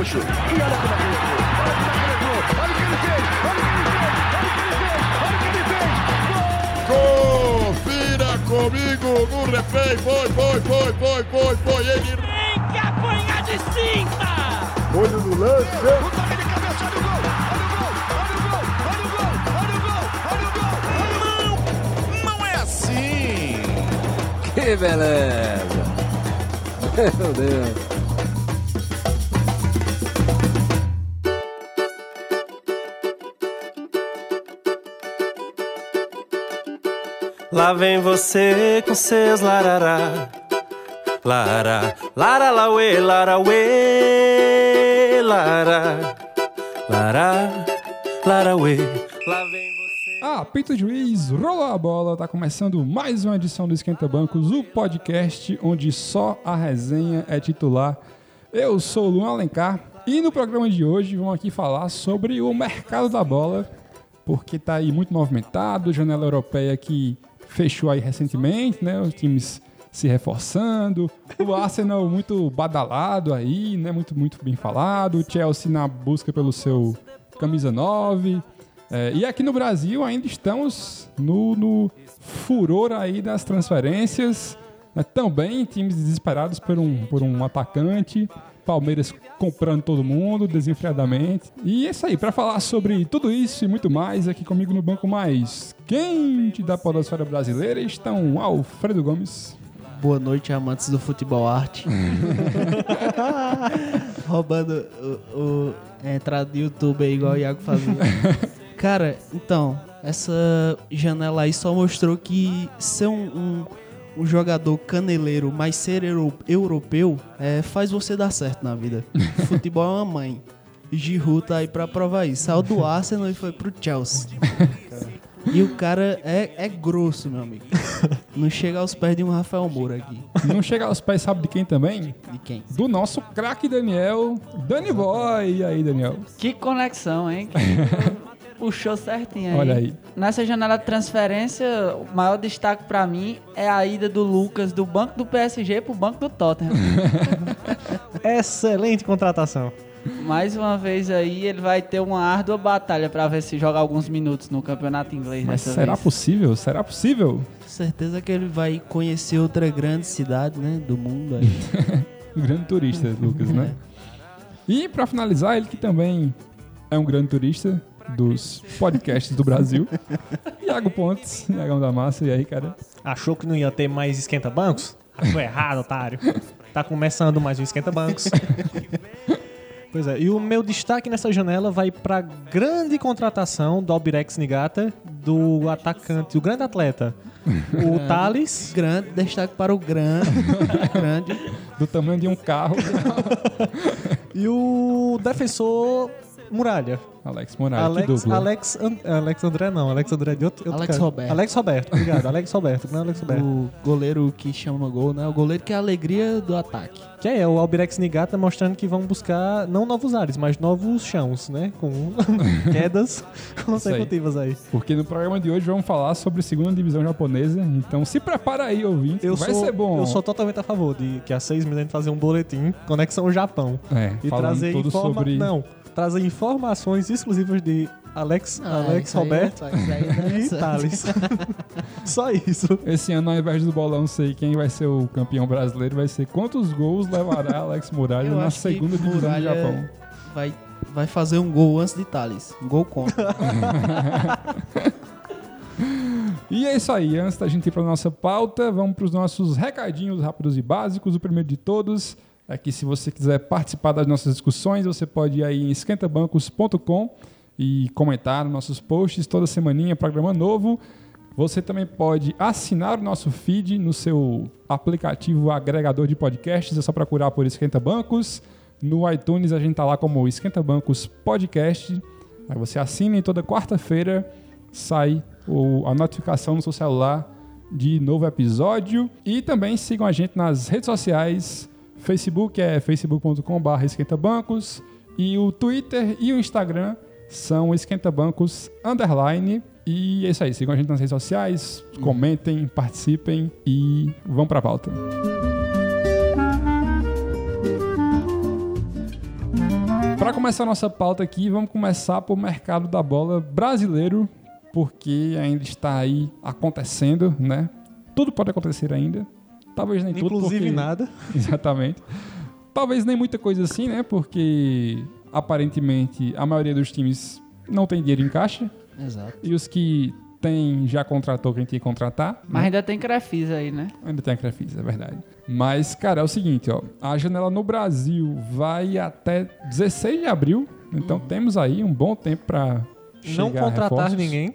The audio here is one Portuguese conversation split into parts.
Gaúcho. E olha como é ele entrou. Olha como é ele entrou. Olha o que ele fez. Olha o que ele fez. Olha o que ele fez. Olha o que ele fez. Confira comigo no replay. Foi, foi, foi, foi, foi, foi. Ele Tem que apanhar de cinta! olho no lance. O toque de cabeça. Olha o gol. Olha o gol. Olha o gol. Olha o gol. Olha o gol. Olha o gol. Não é assim! Que beleza! Meu Deus! Lá vem você com seus larará. Lara, lara, lauê, lara, uê, lara, lara, lara, uê. Lá vem você. Apita o juiz, rolou a bola, tá começando mais uma edição do Esquenta Bancos, o podcast onde só a resenha é titular. Eu sou o Luan Alencar e no programa de hoje vamos aqui falar sobre o mercado da bola, porque tá aí muito movimentado, janela europeia que fechou aí recentemente, né? Os times se reforçando, o Arsenal muito badalado aí, né? Muito, muito bem falado, o Chelsea na busca pelo seu camisa 9. É, e aqui no Brasil ainda estamos no, no furor aí das transferências. né? Também times desesperados por um, por um atacante. Palmeiras comprando todo mundo desenfreadamente. E é isso aí, para falar sobre tudo isso e muito mais, aqui comigo no banco mais quente da podosfera brasileira estão Alfredo Gomes. Boa noite, amantes do futebol arte. Roubando o, o a entrada do YouTube aí, igual o Iago fazia. Cara, então, essa janela aí só mostrou que ser um, um, um jogador caneleiro, mas ser euro- europeu, é, faz você dar certo na vida. Futebol é uma mãe. Giroud tá aí pra provar isso. Saiu do Arsenal e foi pro Chelsea. E o cara é, é grosso, meu amigo. Não chega aos pés de um Rafael Moura aqui. Não chega aos pés, sabe de quem também? De quem? Do nosso craque Daniel, Dani Boy. E aí, Daniel? Que conexão, hein? Puxou certinho aí. Olha aí. Nessa janela de transferência, o maior destaque pra mim é a ida do Lucas do banco do PSG pro banco do Tottenham. Excelente contratação. Mais uma vez aí, ele vai ter uma árdua batalha pra ver se joga alguns minutos no campeonato inglês Mas dessa será vez. possível? Será possível? Certeza que ele vai conhecer outra grande cidade, né? Do mundo aí. Um grande turista, Lucas, né? E pra finalizar, ele que também é um grande turista dos podcasts do Brasil. Iago Pontes, Iagão da Massa. E aí, cara? Achou que não ia ter mais esquenta-bancos? Achou errado, otário. Tá começando mais um esquenta-bancos. Pois é, e o meu destaque nessa janela vai pra grande contratação do Albirex Nigata, do atacante, o grande atleta, o Thales, grande, destaque para o grande. grande. Do tamanho de um carro, e o defensor Muralha. Alex que Alex, dupla. Alex, An- Alex André não, Alex André é de outro, outro Alex cara. Roberto. Alex Roberto, obrigado, Alex Roberto, não é Alex Roberto. O goleiro que chama gol, né? O goleiro que é a alegria do ataque. Que é o Albirex Nigata mostrando que vão buscar não novos ares, mas novos chãos, né? Com quedas consecutivas aí. Porque no programa de hoje vamos falar sobre segunda divisão japonesa. Então se prepara aí, ouvinte. Eu Vai sou, ser bom. eu sou totalmente a favor de que a 6 milhões fazer um boletim Conexão Japão É, e trazer tudo informa... sobre... não, trazer informações exclusivas de Alex, Alex Ah, isso aí, Roberto rapaz, isso aí é e. Thales. Só isso. Esse ano, ao invés do bolão sei quem vai ser o campeão brasileiro, vai ser quantos gols levará Alex Muralha Eu na segunda divisão do Japão. Vai, vai fazer um gol antes de Thales. Um gol contra. E é isso aí, antes da gente ir para nossa pauta, vamos para os nossos recadinhos rápidos e básicos. O primeiro de todos é que se você quiser participar das nossas discussões, você pode ir aí em esquentabancos.com e comentar nos nossos posts toda semaninha, programa novo. Você também pode assinar o nosso feed no seu aplicativo agregador de podcasts, é só procurar por Esquenta Bancos. No iTunes a gente tá lá como Esquenta Bancos Podcast. Aí você assina e toda quarta-feira sai a notificação no seu celular de novo episódio. E também sigam a gente nas redes sociais. Facebook é facebook.com.br esquentabancos. E o Twitter e o Instagram são esquentabancos underline. E é isso aí, sigam a gente nas redes sociais, comentem, participem e vão pra pauta. Para começar a nossa pauta aqui, vamos começar por mercado da bola brasileiro, porque ainda está aí acontecendo, né? Tudo pode acontecer ainda. Talvez nem tudo. Inclusive porque- nada. Exatamente. Talvez nem muita coisa assim, né? Porque aparentemente a maioria dos times não tem dinheiro em caixa. Exato. E os que tem já contratou quem tem que contratar. Mas ainda tem Crefisa aí, né? Ainda tem a Crefisa, é verdade. Mas, cara, é o seguinte, ó. A janela no Brasil vai até 16 de abril. Então temos aí um bom tempo pra chegar Não contratar ninguém.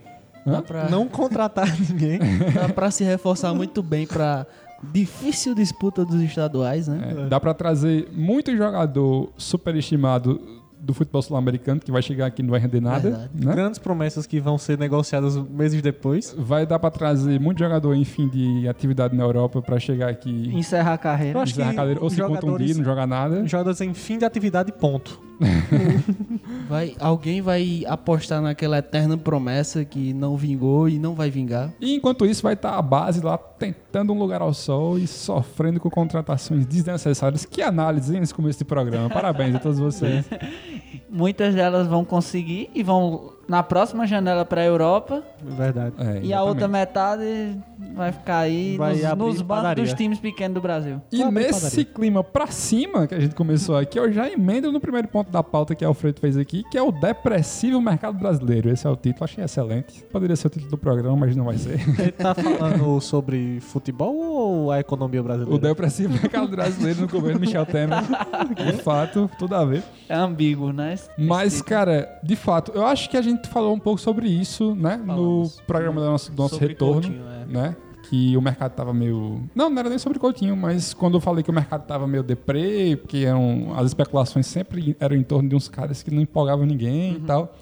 Pra, Não contratar ninguém. dá pra se reforçar muito bem pra difícil disputa dos estaduais, né? É, dá pra trazer muito jogador superestimado do futebol sul-americano que vai chegar aqui e não vai render nada. Né? Grandes promessas que vão ser negociadas meses depois. Vai dar pra trazer muito jogador em fim de atividade na Europa pra chegar aqui Encerrar a carreira. Encerrar a que cadeira, ou se contundir, não jogar nada. Jogadores em fim de atividade, ponto. Vai, alguém vai apostar naquela eterna promessa que não vingou e não vai vingar. E enquanto isso, vai estar a base lá tentando um lugar ao sol e sofrendo com contratações desnecessárias. Que análise hein, nesse começo de programa. Parabéns a todos vocês. Muitas delas vão conseguir e vão na próxima janela para a Europa. Verdade. É, E a outra metade vai ficar aí Vai nos, nos bancos dos times pequenos do Brasil. E abrir nesse clima pra cima que a gente começou aqui, eu já emendo no primeiro ponto da pauta que Alfredo fez aqui, que é o depressivo mercado brasileiro. Esse é o título, achei excelente. Poderia ser o título do programa, mas não vai ser. Ele tá falando sobre futebol ou a economia brasileira? O depressivo mercado brasileiro no governo Michel Temer. De fato, tudo a ver. É ambíguo, né? Esse- Mas, esse- cara, de fato, eu acho que a gente falou um pouco sobre isso, né? Falamos. No programa do nosso, do nosso Sobre retorno, Coutinho, é. né? Que o mercado tava meio. Não, não era nem sobre Coutinho, mas quando eu falei que o mercado tava meio deprê, porque eram... as especulações sempre eram em torno de uns caras que não empolgavam ninguém e tal.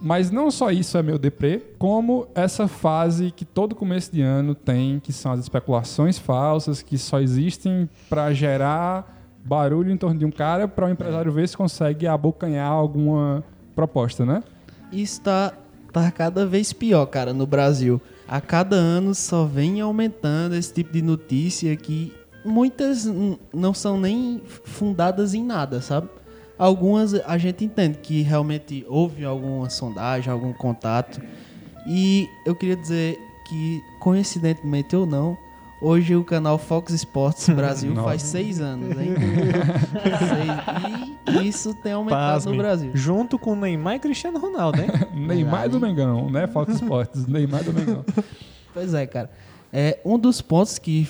Mas não só isso é meio deprê, como essa fase que todo começo de ano tem, que são as especulações falsas, que só existem para gerar barulho em torno de um cara, para o empresário ver se consegue abocanhar alguma proposta, né? Isso tá, cada vez pior, cara, no Brasil. A cada ano só vem aumentando esse tipo de notícia que muitas não são nem fundadas em nada, sabe? Algumas a gente entende que realmente houve alguma sondagem, algum contato. E eu queria dizer que, coincidentemente ou não, hoje o canal Fox Sports Brasil faz seis anos, hein? Seis. E isso tem aumentado Pasme. no Brasil. Junto com Neymar e Cristiano Ronaldo, hein? Neymar do Mengão, né? Fox Sports, Neymar do Mengão. Pois é, cara. É, um dos pontos que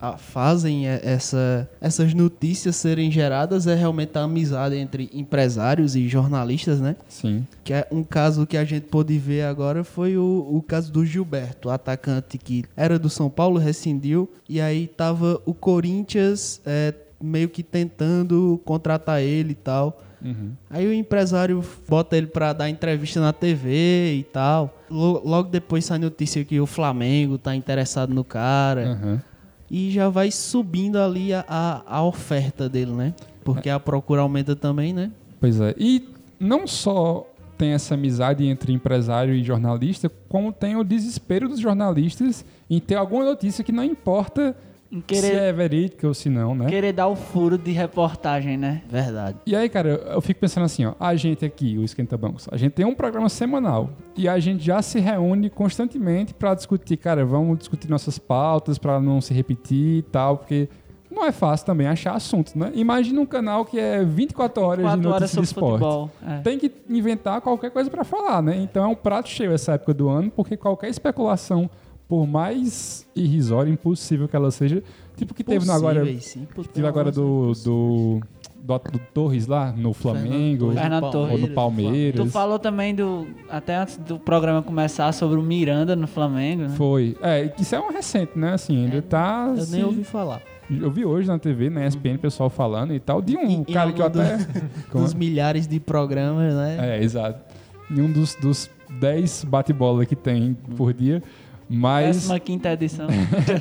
a- fazem é, essa, essas notícias serem geradas é realmente a amizade entre empresários e jornalistas, né? Sim. Que é um caso que a gente pôde ver agora foi o, o caso do Gilberto, atacante que era do São Paulo, rescindiu, e aí tava o Corinthians é, meio que tentando contratar ele e tal. Uhum. Aí o empresário bota ele pra dar entrevista na TV e tal. Lo- Logo depois sai notícia que o Flamengo tá interessado no cara. Aham. E já vai subindo ali a, a, a oferta dele, né? Porque a procura aumenta também, né? Pois é. E não só tem essa amizade entre empresário e jornalista, como tem o desespero dos jornalistas em ter alguma notícia que não importa Em se querer, é verídica ou se não, né? querer dar o furo de reportagem, né? Verdade. E aí, cara, eu- eu fico pensando assim, ó, a gente aqui, o Esquenta Bancos, a gente tem um programa semanal e a gente já se reúne constantemente pra discutir, cara, vamos discutir nossas pautas pra não se repetir e tal, porque não é fácil também achar assuntos, né? Imagina um canal que é 24 horas de Quatro notícia horas de sobre esporte. futebol. é. Tem que inventar qualquer coisa pra falar, né? Então é um prato cheio essa época do ano, porque qualquer especulação, por mais irrisória, impossível que ela seja, tipo que teve no agora, sim, pô, teve agora do, do, do, do Torres lá no Flamengo, Fernando ou Torres. no Palmeiras. Tu falou também do. Até antes do programa começar sobre o Miranda no Flamengo, né? Foi. É, que isso é um recente, né? Assim, ainda tá. Eu se- nem ouvi falar. Eu vi hoje na TV, na ESPN, pessoal falando e tal, de um em cara que eu até. Dos é? milhares de programas, né? É, exato. Em um dos, dos 10 bate-bola que tem por dia. Mas, 15 edição.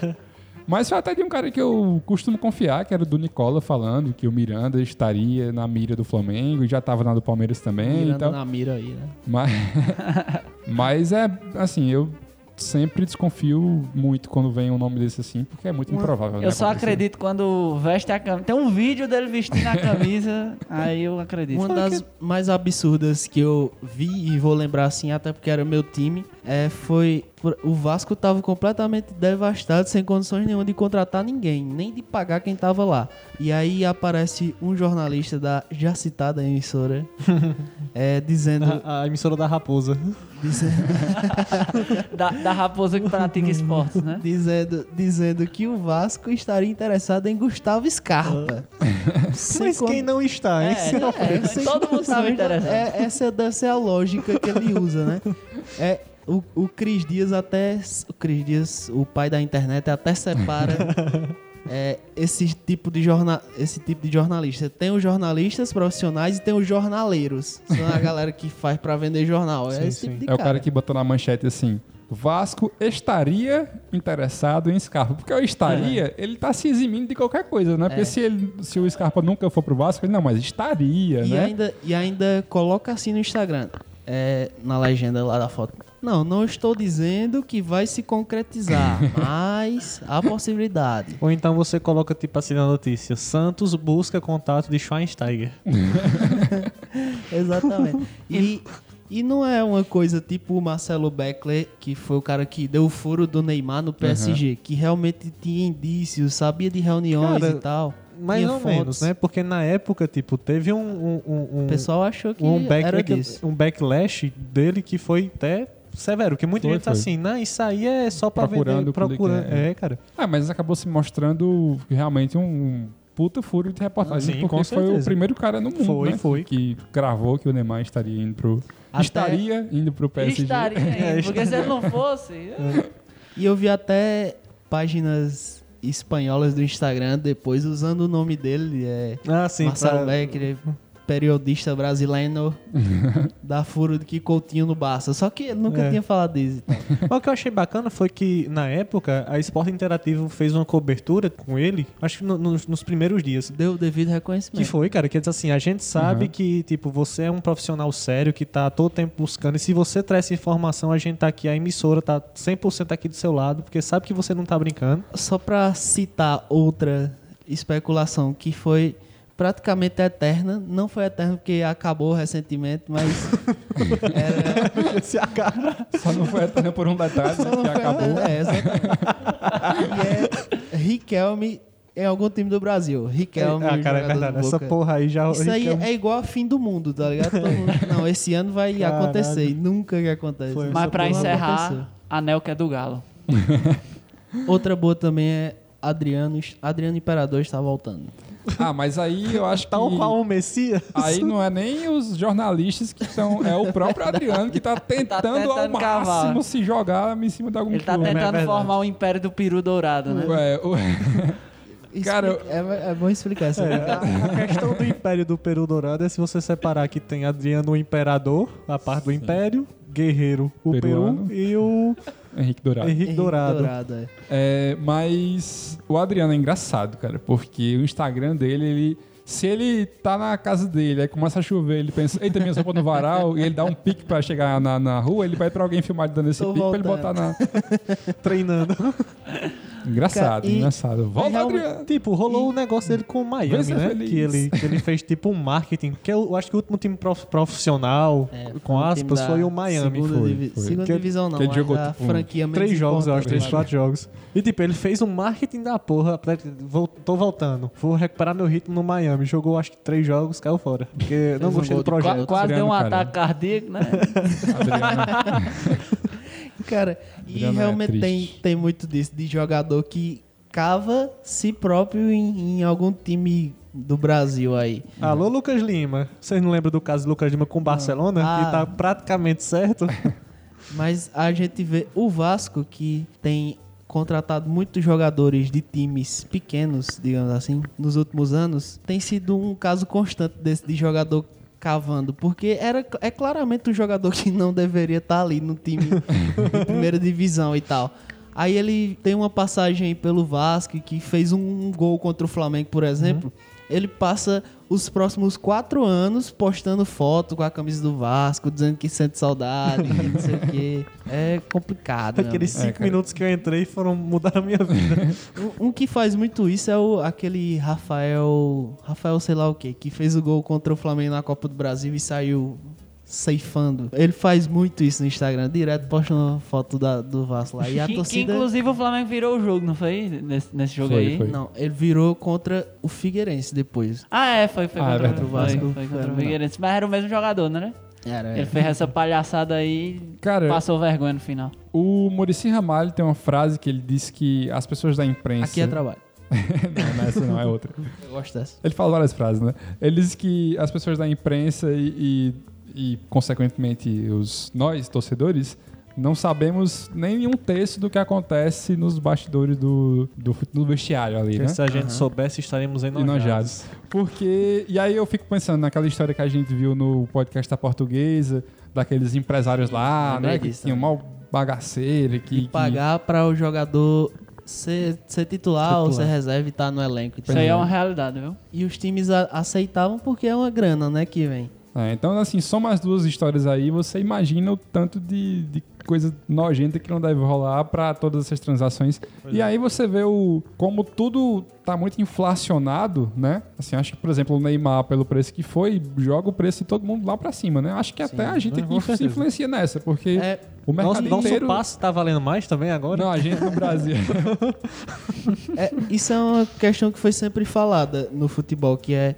mas foi até de um cara que eu costumo confiar, que era do Nicola falando que o Miranda estaria na mira do Flamengo e já estava na do Palmeiras também e Mirando tal. na mira aí, né? Mas, mas é assim, eu sempre desconfio muito quando vem um nome desse assim, porque é muito improvável. né, Eu só acontecer. acredito quando veste a camisa. Tem um vídeo dele vestindo a camisa, aí eu acredito. Uma das mais absurdas que eu vi e vou lembrar assim, até porque era meu time, é, foi o Vasco tava completamente devastado, sem condições nenhuma de contratar ninguém, nem de pagar quem tava lá. E aí aparece um jornalista da já citada emissora, é, dizendo, A, a emissora da Raposa. dizendo, Da, da raposa que pratica esportes, né? dizendo, dizendo que o Vasco estaria interessado em Gustavo Scarpa. Mas con- quem não está, hein? É, É, sem todo mundo estava condições, interessado. é, essa deve ser a lógica que ele usa, né? É, o, o Cris Dias até. O Cris Dias, o pai da internet, até separa é, esse, tipo de jorna, esse tipo de jornalista. Tem os jornalistas profissionais e tem os jornaleiros. São a galera que faz pra vender jornal. É Sim, esse sim. tipo de É o cara que botou na manchete assim. Vasco estaria interessado em Scarpa. Porque o estaria, ele tá se eximindo de qualquer coisa, né? Porque É. se, ele, se o Scarpa nunca for pro Vasco, ele não, mas estaria, E né? ainda, e ainda coloca assim no Instagram, é, na legenda lá da foto. Não, não estou dizendo que vai se concretizar, mas há possibilidade. Ou então você coloca tipo assim na notícia: Santos busca contato de Schweinsteiger. Exatamente. E, e não é uma coisa tipo o Marcelo Beckler, que foi o cara que deu o furo do Neymar no PSG, que realmente tinha indícios, sabia de reuniões Cara, e tal. Mais ou fontes. menos, né? Porque na época, tipo, teve um. um, um- um- O pessoal achou que um, back- era disso. um backlash dele que foi até severo. Que muita Foi, gente tá foi. assim, não, isso aí é só pra Procurando vender. Procurando. é. É, cara. Ah, mas acabou se mostrando realmente um puta furo de reportagem, Sim, porque foi o primeiro cara no mundo, Foi, né, foi. Que, gravou que o Neymar estaria indo pro... Até- Estaria indo pro PSG. Estaria É, indo, porque se ele não fosse. E eu vi até páginas espanholas do Instagram depois usando o nome dele, é Ah, sim. Marcelo pra- Beckler, periodista brasileiro da furo de que Coutinho no Barça. Só que ele nunca É. tinha falado disso. então. Mas o que eu achei bacana foi que, na época, a Esporte Interativo fez uma cobertura com ele, acho que no- nos, nos primeiros dias. Deu o devido reconhecimento. Que foi, cara, que eles assim, a gente sabe Uhum. que, tipo, você é um profissional sério que tá todo tempo buscando, e se você traz essa informação, a gente tá aqui, a emissora tá 100% aqui do seu lado, porque sabe que você não tá brincando. Só pra citar outra especulação que foi praticamente eterna, não foi eterna porque acabou recentemente, mas era Se acaba. Só não foi eterno por um detalhe, né, que acabou. É, exatamente. e é Riquelme em algum time do Brasil. Riquelme, ah, cara, é verdade. Essa porra aí já. Isso aí Riquelme- é igual a fim do mundo, tá ligado? Não, esse ano vai Caralho. acontecer nunca que acontece. Foi. Mas pra encerrar, aconteceu. anel que é do Galo. Outra boa também é Adriano. Adriano Imperador está voltando. Ah, mas aí eu acho que... Tal qual o Messias. Aí não é nem os jornalistas que estão... É o próprio Adriano que tá tentando, ao tentando máximo cavar. se jogar em cima de algum Ele tá clube. tentando verdade. formar o império do peru dourado, né? Ué, o- Cara, Explica- é, é bom explicar essa É, a, a questão do Império do Peru Dourado é se você separar que tem Adriano o Imperador, a parte do Império, Guerreiro, o Peruano. Peru e o Henrique Dourado. Henrique Henrique Dourado. Dourado, é. É, mas o Adriano é engraçado, cara, porque o Instagram dele, ele. Se ele tá na casa dele, aí começa a chover, ele pensa, eita, minha roupa no varal, e ele dá um pique pra chegar na, na rua, ele vai pra alguém filmar ele dando esse Tô pique pra ele botar voltando. na. treinando. Engraçado, e- engraçado. Volta, realmente- Adriano! Tipo, rolou o negócio dele com o Miami, ser né? feliz. Que ele, que ele fez tipo um marketing, que eu, eu acho que o último time prof- profissional, É, com um aspas, foi o Miami. Segunda, Foi. divi- foi. segunda Que- divisão não, que ele jogou, a tipo, um- franquia menos Três jogos, eu acho, três, quatro jogos. E tipo, ele fez um marketing da porra. pra- Vou, tô voltando. Vou recuperar meu ritmo no Miami. Jogou acho que três jogos, caiu fora. Porque não um gostei gol do projeto. Quase deu um ataque cardíaco, né? Adriano. Cara, e Adriano é realmente tem, triste. tem muito disso, de jogador que cava si próprio em, em algum time do Brasil aí. Alô, Lucas Lima. Vocês não lembram do caso do Lucas Lima com o Barcelona? Ah. Que tá praticamente certo. Mas a gente vê o Vasco que tem contratado muitos jogadores de times pequenos, digamos assim, nos últimos anos, tem sido um caso constante desse de jogador cavando, porque era é claramente um jogador que não deveria estar ali no time de primeira divisão e tal. Aí ele tem uma passagem pelo Vasco que fez um gol contra o Flamengo, por exemplo. ele passa os próximos quatro anos postando foto com a camisa do Vasco, dizendo que sente saudade, que não sei o quê. É complicado. né? Aqueles É, cinco cara. minutos que eu entrei foram mudar a minha vida. Um, um que faz muito isso é o, aquele Rafael. Rafael, sei lá o quê, que fez o gol contra o Flamengo na Copa do Brasil e saiu ceifando. Ele faz muito isso no Instagram, direto posta uma foto da, do Vasco lá. E a que, que, torcida. inclusive o Flamengo virou o jogo, não foi? Nesse, nesse jogo Foi, aí? foi. Não, ele virou contra o Figueirense depois. Ah, é, foi, foi Ah, é contra, o Vasco. Foi, foi contra o. Figueirense. Mas era o mesmo jogador, né? Era, Ele fez essa palhaçada aí Cara, passou vergonha no final. o Murici Ramalho tem uma frase que ele disse que as pessoas da imprensa... Aqui é trabalho. não, não é essa não, é outra. Eu gosto dessa. Ele fala várias frases, né? Ele diz que as pessoas da imprensa e, e, e, consequentemente, os nós, torcedores, não sabemos nem um terço do que acontece nos bastidores do, do, do vestiário ali, né? Se a gente soubesse, estaremos enojados. Enojados. Porque. E aí eu fico pensando naquela história que a gente viu no podcast da portuguesa, daqueles empresários lá, lembrei né? Que tinham mal bagaceiro, que. E pagar para o jogador ser, ser titular, ou Titular. ser reserva e estar no elenco. Isso aí é uma realidade, viu? E os times aceitavam porque é uma grana, né, que vem. É, então, assim, soma as duas histórias aí, você imagina o tanto de, de coisa nojenta que não deve rolar pra todas essas transações. e aí você vê o como tudo tá muito inflacionado, né? Assim, acho que, por exemplo, o Neymar, pelo preço que foi, joga o preço de todo mundo lá pra cima, né? Acho que até a gente aqui se influencia nessa, porque É, o mercado Nosso, nosso inteiro... passe tá valendo mais também agora? Não, a gente no Brasil. É, isso é uma questão que foi sempre falada no futebol, que é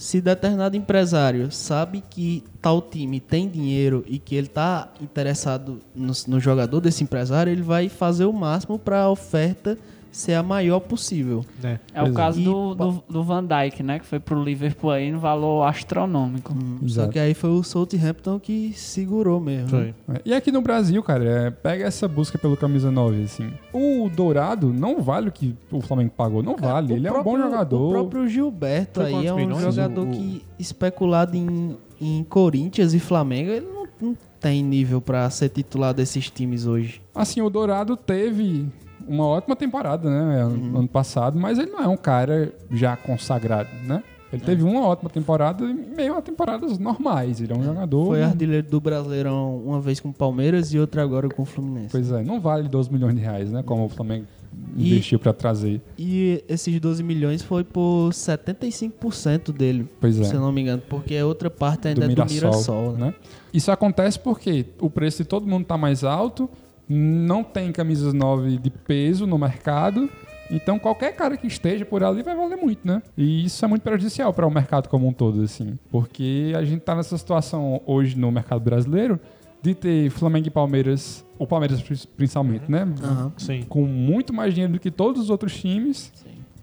se determinado empresário sabe que tal time tem dinheiro e que ele tá interessado no, no jogador desse empresário, ele vai fazer o máximo para a oferta ser a maior possível. É. É o é. caso do, do, do Van Dijk, né? Que foi pro Liverpool aí no valor astronômico. Só Exato. que aí foi o Southampton que segurou mesmo. Foi. É, E aqui no Brasil, cara, é, pega essa busca pelo camisa 9, assim. O Dourado não vale o que o Flamengo pagou, não vale. Ele é um bom próprio- jogador. O próprio Gilberto Foi aí é um milhões jogador o- que especulado em, em Corinthians e Flamengo, ele não, não tem nível pra ser titular desses times hoje. Assim, o Dourado teve uma ótima temporada, né? Uhum. Ano passado, mas ele não é um cara já consagrado, né? É. Ele teve uma ótima temporada e meio a temporadas normais. Ele é um jogador. Foi artilheiro do Brasileirão uma vez com o Palmeiras e outra agora com o Fluminense. Pois é, não vale 12 milhões de reais, né? Como o Flamengo E- investiu pra trazer. E esses 12 milhões foi por 75% dele, Pois é. se eu não me engano, porque a outra parte ainda do é Mirassol, do Mirassol, né? né? Isso acontece porque o preço de todo mundo está mais alto, não tem camisas 9 de peso no mercado, então qualquer cara que esteja por ali vai valer muito, né? E isso é muito prejudicial para o mercado como um todo, assim, porque a gente tá nessa situação hoje no mercado brasileiro de ter Flamengo e Palmeiras, o Palmeiras pri- principalmente, né? Aham. Sim. Com muito mais dinheiro do que todos os outros times.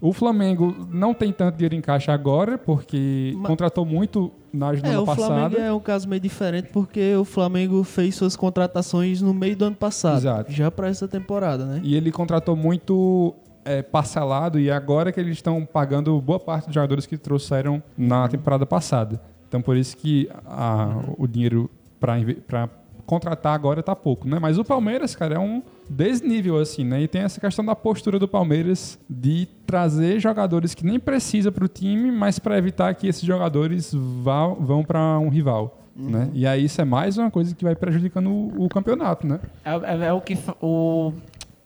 O Flamengo não tem tanto dinheiro em caixa agora, porque Ma- contratou muito na É, janela o Flamengo passada. é um caso meio diferente porque o Flamengo fez suas contratações no meio do ano passado, Exato. já para essa temporada, né? E ele contratou muito é, parcelado e agora que eles estão pagando boa parte dos jogadores que trouxeram na temporada passada. Então por isso que a- o dinheiro para contratar agora tá pouco, né? Mas o Palmeiras, cara, é um desnível assim, né? E tem essa questão da postura do Palmeiras de trazer jogadores que nem precisa para o time, mas para evitar que esses jogadores vá, vão para um rival. Né? E aí isso é mais uma coisa que vai prejudicando o, o campeonato, né? É, é- é o que o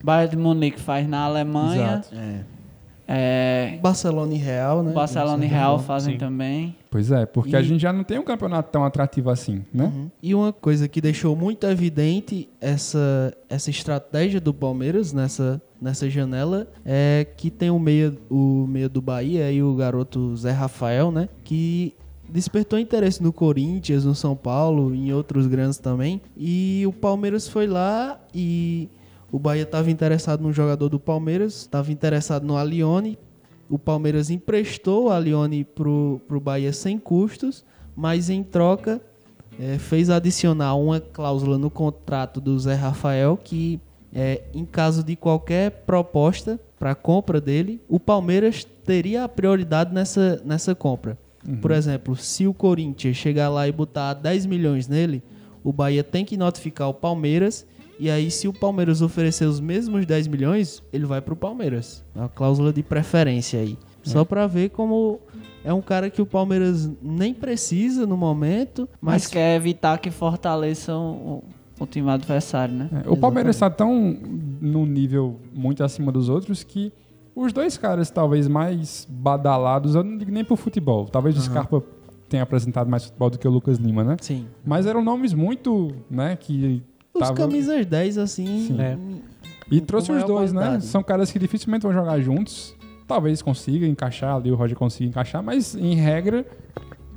Bayern de Munique faz na Alemanha. Exato. É, Barcelona e Real, né? Barcelona e Real fazem também. Pois é, porque E- a gente já não tem um campeonato tão atrativo assim, né? Uhum. E uma coisa que deixou muito evidente essa, essa estratégia do Palmeiras nessa, nessa janela é que tem o meia, o meia do Bahia e o garoto Zé Rafael, né? Que despertou interesse no Corinthians, no São Paulo, em outros grandes também. E o Palmeiras foi lá e o Bahia estava interessado no jogador do Palmeiras, estava interessado no Alione. O Palmeiras emprestou o Alione pro, pro Bahia sem custos, mas em troca é, fez adicionar uma cláusula no contrato do Zé Rafael que, é, em caso de qualquer proposta para compra dele, o Palmeiras teria a prioridade nessa, nessa compra. Por exemplo, se o Corinthians chegar lá e botar 10 milhões nele, o Bahia tem que notificar o Palmeiras. E aí, se o Palmeiras oferecer os mesmos 10 milhões, ele vai pro Palmeiras. É uma cláusula de preferência aí. Só para ver como É um cara que o Palmeiras nem precisa no momento, Mas mas, quer evitar que fortaleçam o, o time adversário, né? É, o Palmeiras está tão num nível muito acima dos outros que os dois caras talvez mais badalados, eu não digo nem pro futebol, talvez o Scarpa tenha apresentado mais futebol do que o Lucas Lima, né? sim. Mas eram nomes muito, né, que Os tava- camisas 10, assim. Sim. É. E trouxe os dois, né? qualidade. São caras que dificilmente vão jogar juntos. Talvez consiga encaixar ali, o Roger consiga encaixar, mas em regra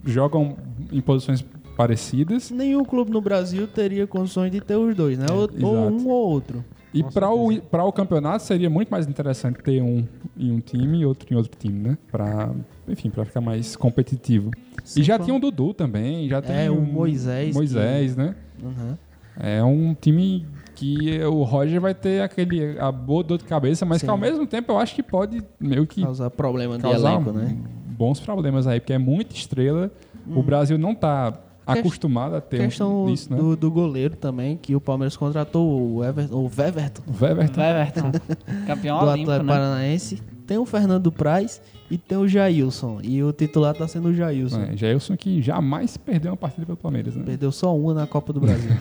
jogam em posições parecidas. Nenhum clube no Brasil teria condições de ter os dois, né? ou, ou exato. um ou outro. E para o, pra o campeonato seria muito mais interessante ter um em um time e outro em outro time, né? Pra, enfim, para ficar mais competitivo. e já tinha o Dudu também, já tem É, o um- Moisés, Moisés, né? Uhum. É um time que o Roger vai ter aquele a boa dor de cabeça, mas Sim. que ao mesmo tempo eu acho que pode meio que Causar problema de causar elenco, né? bons problemas aí, porque é muita estrela. O Brasil não tá Quest- acostumado a ter Questão um, isso, né? do, do goleiro também, que o Palmeiras contratou o Everton, o Weverton, O Weverton. Everton, campeão do olímpico, Atlético né? Paranaense. Tem o Fernando Praz e tem o Jailson. E o titular tá sendo o Jailson. É, Jailson que jamais perdeu uma partida pelo Palmeiras, né? Perdeu só uma na Copa do Brasil.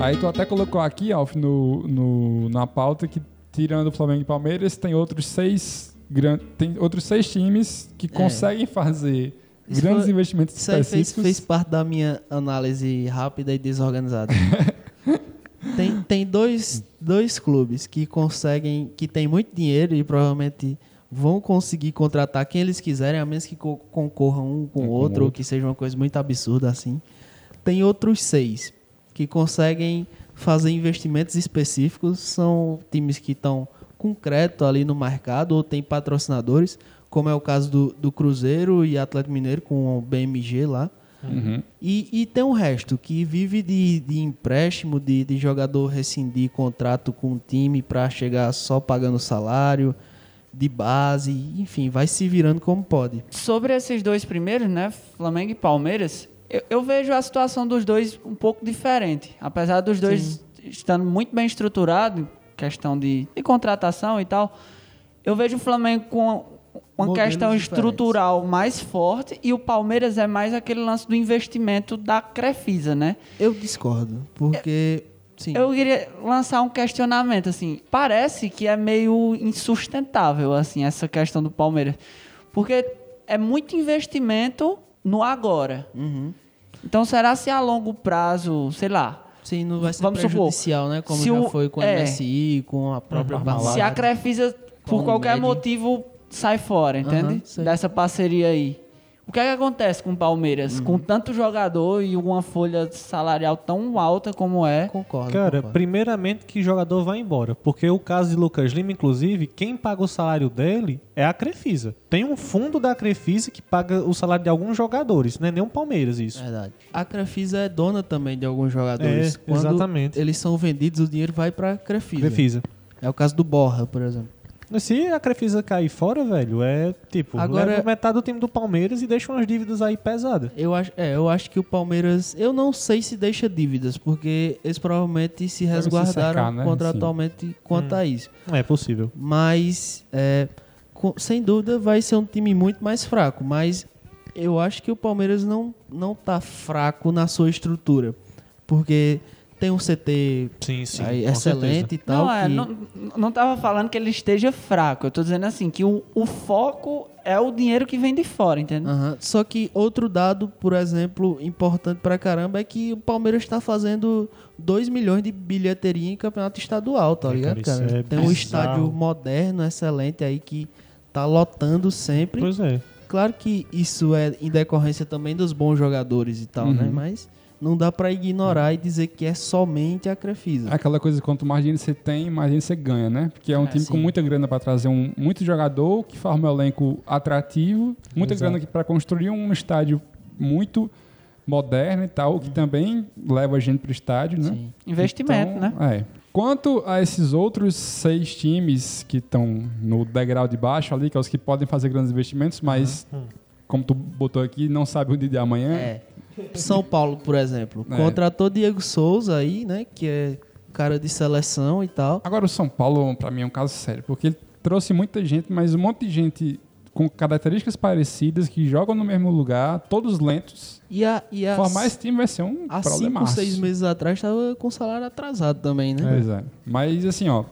Aí tu até colocou aqui, Alf, no, no- na pauta que tirando o Flamengo e Palmeiras, tem outros seis tem outros seis times que conseguem fazer É. Isso grandes foi- investimentos Isso aí fez, específicos. fez parte da minha análise rápida e desorganizada. tem tem dois, dois clubes que conseguem, que tem muito dinheiro e provavelmente vão conseguir contratar quem eles quiserem, a menos que co- concorram um com o com o outro, ou outro. que seja uma coisa muito absurda assim. Tem outros seis que conseguem fazer investimentos específicos, são times que estão com crédito ali no mercado ou tem patrocinadores, como é o caso do, do Cruzeiro e Atlético Mineiro com o BMG lá. Uhum. E, e tem o resto, que vive de, de empréstimo, de, de jogador rescindir contrato com o time para chegar só pagando salário, de base, enfim, vai se virando como pode. Sobre esses dois primeiros, né, Flamengo e Palmeiras, eu, eu vejo a situação dos dois um pouco diferente. Apesar dos dois estando muito bem estruturados, questão de, de contratação e tal, eu vejo o Flamengo com uma Modelos questão diferentes. estrutural mais forte e o Palmeiras é mais aquele lance do investimento da Crefisa, né? Eu discordo, porque sim, Eu queria lançar um questionamento, assim. Parece que é meio insustentável, assim, essa questão do Palmeiras. Porque é muito investimento no agora. Uhum. Então, será se a longo prazo, sei lá, sim, não vai ser Vamos supor, prejudicial, né? Como já o- foi com é. a MSI, com a própria Parmalat. se a Crefisa, por qualquer Médio. motivo, sai fora, entende? Sei. Dessa parceria aí. O que é que acontece com o Palmeiras? Uhum. Com tanto jogador e uma folha salarial tão alta como é. Concordo. Cara, concordo. primeiramente que jogador vai embora. Porque o caso de Lucas Lima, inclusive, quem paga o salário dele é a Crefisa. Tem um fundo da Crefisa que paga o salário de alguns jogadores, não é nem o Palmeiras isso. Verdade. A Crefisa é dona também de alguns jogadores. É, Quando exatamente. eles são vendidos, o dinheiro vai pra Crefisa. Crefisa. É o caso do Borra, por exemplo. Se a Crefisa cair fora, velho, é tipo, Agora- leva metade do time do Palmeiras e deixa umas dívidas aí pesadas. Eu acho, é, eu acho que o Palmeiras. Eu não sei se deixa dívidas, porque eles provavelmente se Devem se resguardaram cercar, né? contratualmente quanto a isso. É possível. Mas, é, co- sem dúvida, vai ser um time muito mais fraco. Mas eu acho que o Palmeiras não, não tá fraco na sua estrutura. Porque tem um CT Sim, sim. aí excelente certeza. e tal. Não, é, que- não, não tava falando que ele esteja fraco. Eu tô dizendo assim, que o, o foco é o dinheiro que vem de fora, entendeu? Só que outro dado, por exemplo, importante pra caramba é que o Palmeiras está fazendo 2 milhões de bilheteria em campeonato estadual, tá É, ligado, cara, é Tem um bizarro. estádio moderno, excelente aí que tá lotando sempre. Pois é. Claro que isso é em decorrência também dos bons jogadores e tal, Uhum. né? Mas não dá pra ignorar e dizer que é somente a Crefisa. Aquela coisa, quanto mais dinheiro você tem, mais dinheiro você ganha, né? Porque é um É, time com sim. muita grana para trazer um muito jogador que forma um elenco atrativo, muita Exato. grana para construir um estádio muito moderno e tal, que também leva a gente para o estádio, né? Sim. Investimento, Então, né? É. Quanto a esses outros seis times que estão no degrau de baixo ali, que é os que podem fazer grandes investimentos, mas, como tu botou aqui, não sabe o dia de amanhã. É. São Paulo, por exemplo, É. contratou Diego Souza aí, né? Que é cara de seleção e tal. Agora o São Paulo, pra mim, é um caso sério, porque ele trouxe muita gente, mas um monte de gente com características parecidas, que jogam no mesmo lugar, todos lentos. E a, e a, Formar esse time vai ser um há cinco, seis meses atrás tava com salário atrasado também, né? Pois é. Mas assim, ó,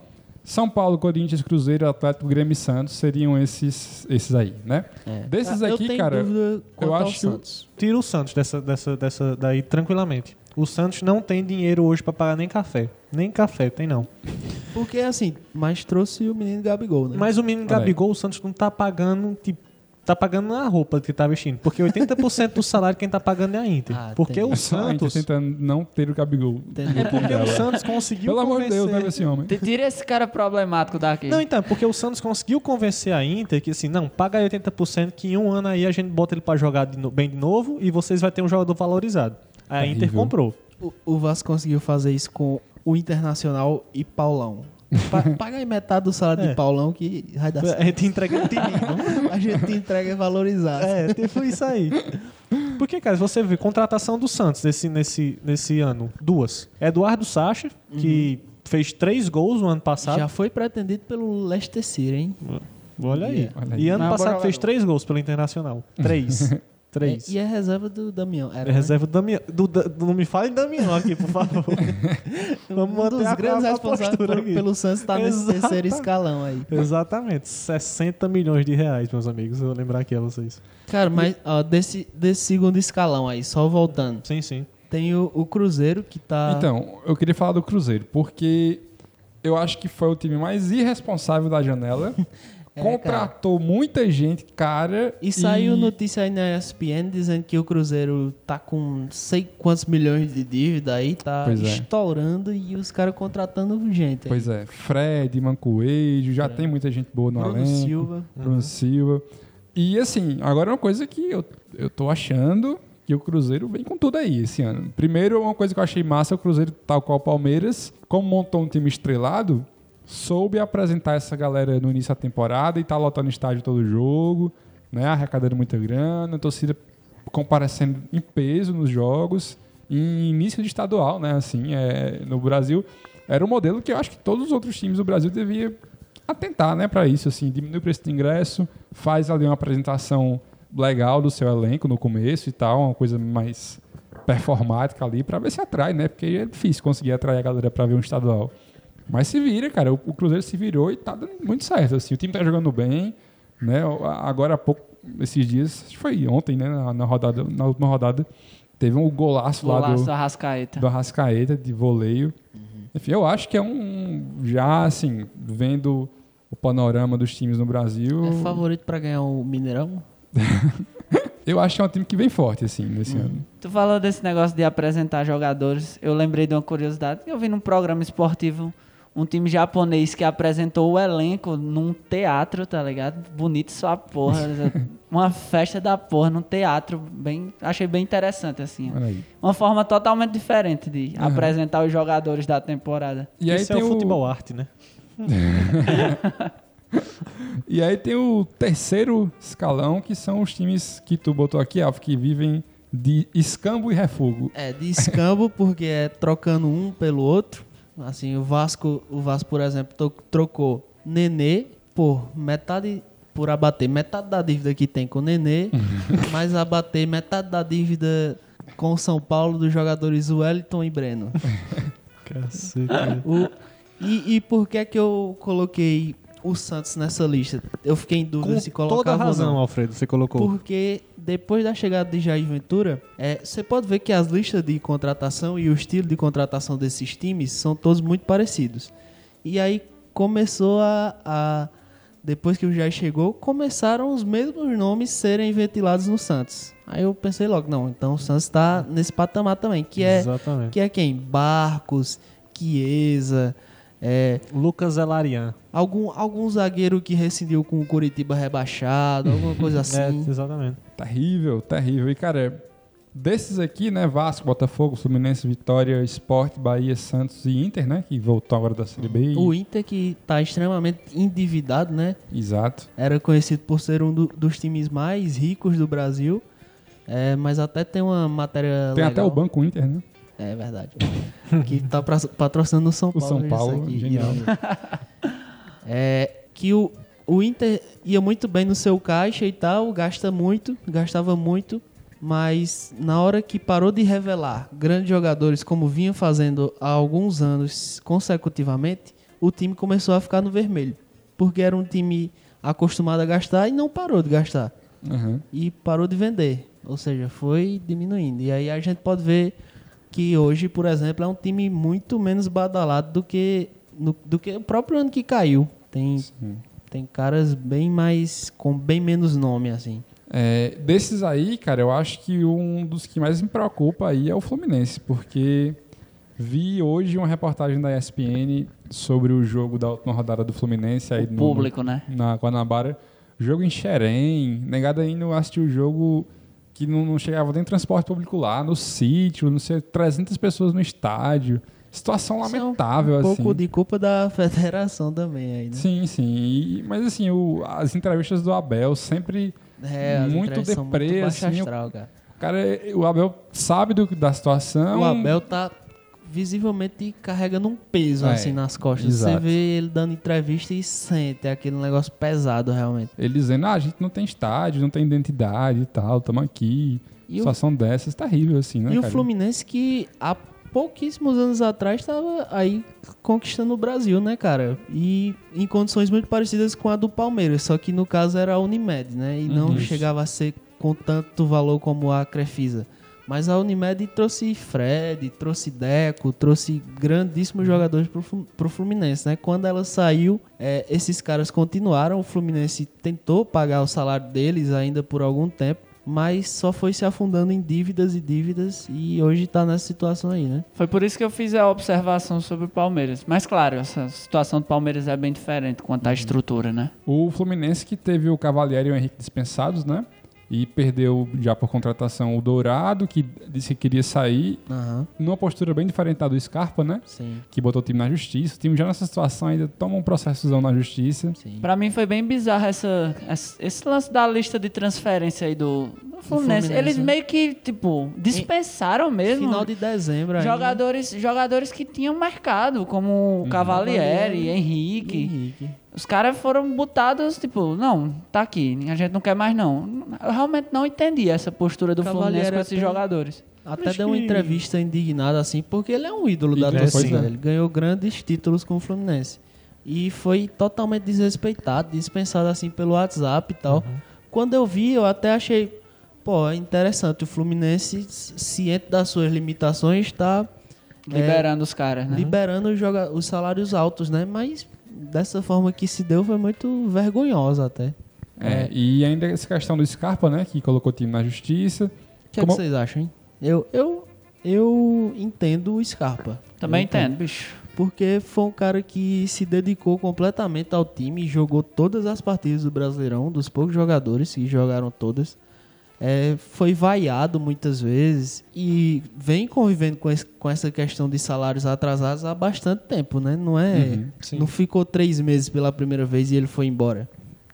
São Paulo, Corinthians, Cruzeiro, Atlético, Grêmio e Santos seriam esses, esses aí, né? É. Desses Ah, eu aqui, tenho cara, eu acho-. Tira o Santos dessa, dessa, dessa daí tranquilamente. O Santos não tem dinheiro hoje pra pagar nem café. Nem café, tem não. Porque assim, mas trouxe o menino Gabigol, né? Mas o menino Olha aí. Gabigol, o Santos não tá pagando, tipo, tá pagando a roupa que tá vestindo. Porque 80% do salário quem tá pagando é a Inter. Ah, porque o só a Inter Santos. tentando não ter o Gabigol. Entendeu? É porque o Santos conseguiu Pelo amor de Deus, convencer- né, esse homem? Tira esse cara problemático daqui. Não, então, porque o Santos conseguiu convencer a Inter que assim, não, paga aí 80% que em um ano aí a gente bota ele pra jogar de no- bem de novo e vocês vai ter um jogador valorizado. Aí a Inter comprou. O, o Vasco conseguiu fazer isso com o Internacional e Paulão. Pa, paga aí metade do salário É. de Paulão que vai dar A certo. gente entrega o time. A gente te entrega valorizado. É, tipo isso aí. Porque, cara, você vê contratação do Santos nesse, nesse, nesse ano, duas. Eduardo Sacha, que fez três gols no ano passado. Já foi pretendido pelo Leicester City, hein? Olha aí. Olha aí. E ano Mas passado fez três gols pelo Internacional. Três. Três. É, e é reserva do Damião. Era, É né? reserva do Damião. Do, do- não me fale em Damião aqui, por favor. Vamos Um manter dos a, grandes a responsáveis por- pelo Santos estar nesse Exatamente. terceiro escalão aí. Exatamente. 60 milhões de reais, meus amigos. Eu vou lembrar aqui a vocês. Cara, mas ó, desse, desse segundo escalão aí, só voltando. Sim, sim. Tem o, o Cruzeiro que tá. Então, eu queria falar do Cruzeiro, porque eu acho que foi o time mais irresponsável da janela. É, Contratou muita gente, cara. E saiu notícia aí na ESPN dizendo que o Cruzeiro tá com não sei quantos milhões de dívida aí, tá Pois é. estourando e os caras contratando gente. aí. Pois é, Fred, Mancoejo, já tem muita gente boa no Bruno elenco. Silva. Bruno Silva. E assim, agora uma coisa que eu, eu tô achando que o Cruzeiro vem com tudo aí esse ano. Primeiro, uma coisa que eu achei massa, o Cruzeiro, tal qual o Palmeiras, como montou um time estrelado, soube apresentar essa galera no início da temporada e tá lotando estádio todo jogo, né? Arrecadando muita grana, a torcida comparecendo em peso nos jogos, em início de estadual, né? Assim, é, no Brasil, era um modelo que eu acho que todos os outros times do Brasil deviam atentar, né, para isso, assim, diminui o preço de ingresso, faz ali uma apresentação legal do seu elenco no começo e tal, uma coisa mais performática ali para ver se atrai, né? Porque é difícil conseguir atrair a galera para ver um estadual. Mas se vira, cara, o, o Cruzeiro se virou e tá dando muito certo, assim, o time tá jogando bem, né? Agora há pouco esses dias, acho que foi ontem, né, na, na rodada, na última rodada, teve um golaço, lá Golaço do da Rascaeta. do Arrascaeta de voleio. Enfim, eu acho que é um já assim, vendo o panorama dos times no Brasil, É favorito pra ganhar o Mineirão? eu acho que é um time que vem forte assim nesse ano. Tu falou desse negócio de apresentar jogadores. Eu lembrei de uma curiosidade. Eu vi num programa esportivo um time japonês que apresentou o elenco num teatro, tá ligado? Bonito só a porra. uma festa da porra num teatro. Bem, achei bem interessante, assim. Olha aí. Uma forma totalmente diferente de apresentar os jogadores da temporada. E aí Isso tem é o futebol arte, né? E aí tem o terceiro escalão, que são os times que tu botou aqui, Alf, que vivem de escambo e refugo. É, de escambo, porque é trocando um pelo outro. Assim, o Vasco, o Vasco, por exemplo, trocou Nenê por metade por abater metade da dívida que tem com o Nenê, mas abater metade da dívida com o São Paulo dos jogadores Wellington e Breno. Cacete. O- e, e por que é que eu coloquei o Santos nessa lista? Eu fiquei em dúvida Com se toda colocava ou razão, não. Alfredo, você colocou. Porque depois da chegada de Jair Ventura, é, você pode ver que as listas de contratação e o estilo de contratação desses times são todos muito parecidos. E aí começou a, a- Depois que o Jair chegou, começaram os mesmos nomes serem ventilados no Santos. Aí eu pensei logo, não, então o Santos está nesse patamar também, que é, Exatamente. que é quem? Barcos, Chiesa, é, Lucas Elarian. algum, algum zagueiro que rescindiu com o Curitiba rebaixado, alguma coisa assim. É, exatamente. Terrível, terrível. E, cara, desses aqui, né? Vasco, Botafogo, Fluminense, Vitória, Sport, Bahia, Santos e Inter, né? Que voltou agora da Série B. O Inter que tá extremamente endividado, né? Exato. Era conhecido por ser um do- dos times mais ricos do Brasil. É, mas até tem uma matéria Tem legal. até o Banco Inter, né? É verdade. que tá pra- patrocinando o São O Paulo. São veja Paulo, aqui, genial. É que o, o Inter ia muito bem no seu caixa e tal, gasta muito, gastava muito, mas na hora que parou de revelar grandes jogadores como vinha fazendo há alguns anos consecutivamente, o time começou a ficar no vermelho. Porque era um time acostumado a gastar e não parou de gastar Aham. e parou de vender. Ou seja, foi diminuindo. E aí a gente pode ver que hoje, por exemplo, é um time muito menos badalado do que, no- do que o próprio ano que caiu. Tem, tem caras bem mais. com bem menos nome, assim. É, desses aí, cara, eu acho que um dos que mais me preocupa aí é o Fluminense, porque vi hoje uma reportagem da ESPN sobre o jogo da última rodada do Fluminense aí O no- público, né? na Guanabara. Jogo em Xerém, negado indo assistir o jogo que não, não chegava nem transporte público lá, no sítio, não sei, 300 pessoas no estádio. Situação é um- lamentável, um assim. pouco de culpa da federação também aí, né? Sim, sim. E- mas assim, o- as entrevistas do Abel sempre. É, Muito deprê, muito assim, o- astral, cara. O cara, o Abel sabe do, da situação. O Abel tá visivelmente carregando um peso É, assim nas costas. exato. Você vê ele dando entrevista e sente aquele negócio pesado realmente. Ele dizendo, ah, a gente não tem estádio, não tem identidade e tal, estamos aqui. E o- situação dessas, terrível, assim, né? E o cara? Fluminense que há pouquíssimos anos atrás estava aí conquistando o Brasil, né, cara? E em condições muito parecidas com a do Palmeiras, só que no caso era a Unimed, né? E não Uhum. chegava a ser com tanto valor como a Crefisa. Mas a Unimed trouxe Fred, trouxe Deco, trouxe grandíssimos jogadores pro, Flu- pro Fluminense, né? Quando ela saiu, é, esses caras continuaram. O Fluminense tentou pagar o salário deles ainda por algum tempo, mas só foi se afundando em dívidas e dívidas e hoje tá nessa situação aí, né? Foi por isso que eu fiz a observação sobre o Palmeiras. Mas claro, essa situação do Palmeiras é bem diferente quanto à estrutura, né? O Fluminense que teve o Cavalieri e o Henrique dispensados, né? E perdeu já por contratação o Dourado, que disse que queria sair. Aham, Numa postura bem diferente da do Scarpa, né? sim, Que botou o time na justiça. O time já nessa situação ainda toma um processozão na justiça. sim. Pra mim foi bem bizarro essa, essa- esse lance da lista de transferência aí do, do Fluminense. Fluminense, Eles meio que, tipo, dispensaram mesmo. Final de dezembro ainda. jogadores, jogadores que tinham mercado, como o Cavalieri, Henrique. Henrique. Os caras foram botados, tipo, não, tá aqui, a gente não quer mais não. Eu realmente não entendi essa postura do Fluminense com esses até- jogadores. Até Acho deu uma que- entrevista indignada assim, porque ele é um ídolo da torcida. é. Ele ganhou grandes títulos com o Fluminense. E foi totalmente desrespeitado, dispensado assim pelo WhatsApp e tal. Uhum. Quando eu vi, eu até achei, pô, é interessante. O Fluminense, ciente das suas limitações, está Liberando os caras, né? liberando os, os salários altos, né? Mas dessa forma que se deu foi muito vergonhosa até. É, e ainda essa questão do Scarpa, né? Que colocou o time na justiça. O que, é que Como- vocês acham, hein? Eu, eu, eu entendo o Scarpa. Também Eu entendo, bicho. Porque foi um cara que se dedicou completamente ao time e jogou todas as partidas do Brasileirão, dos poucos jogadores que jogaram todas. É, foi vaiado muitas vezes e vem convivendo com, esse- com essa questão de salários atrasados há bastante tempo, né? Não é. sim. não ficou três meses pela primeira vez e ele foi embora.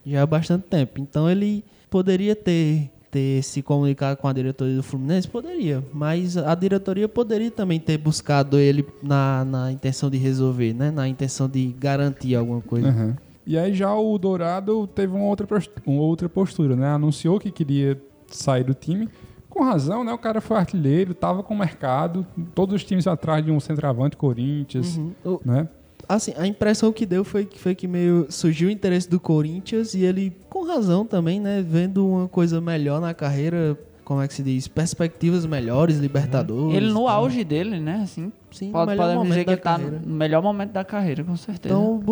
Já há bastante tempo. Então ele poderia ter, ter se comunicado com a diretoria do Fluminense? Poderia. Mas a diretoria poderia também ter buscado ele na, na intenção de resolver, né? Na intenção de garantir alguma coisa. Aham. E aí já o Dourado teve uma outra, uma outra postura, né? Anunciou que queria sair do time. Com razão, né? O cara foi artilheiro, tava com o mercado. Todos os times atrás de um centroavante, Corinthians, Uhum. Né? Assim, a impressão que deu foi que, foi que meio surgiu o interesse do Corinthians e ele, com razão também, né? Vendo uma coisa melhor na carreira, como é que se diz? Perspectivas melhores, Libertadores. Ele no tal. auge dele, né? Assim, Sim, pode, melhor podemos dizer momento que ele da tá carreira. no melhor momento da carreira, com certeza. Então,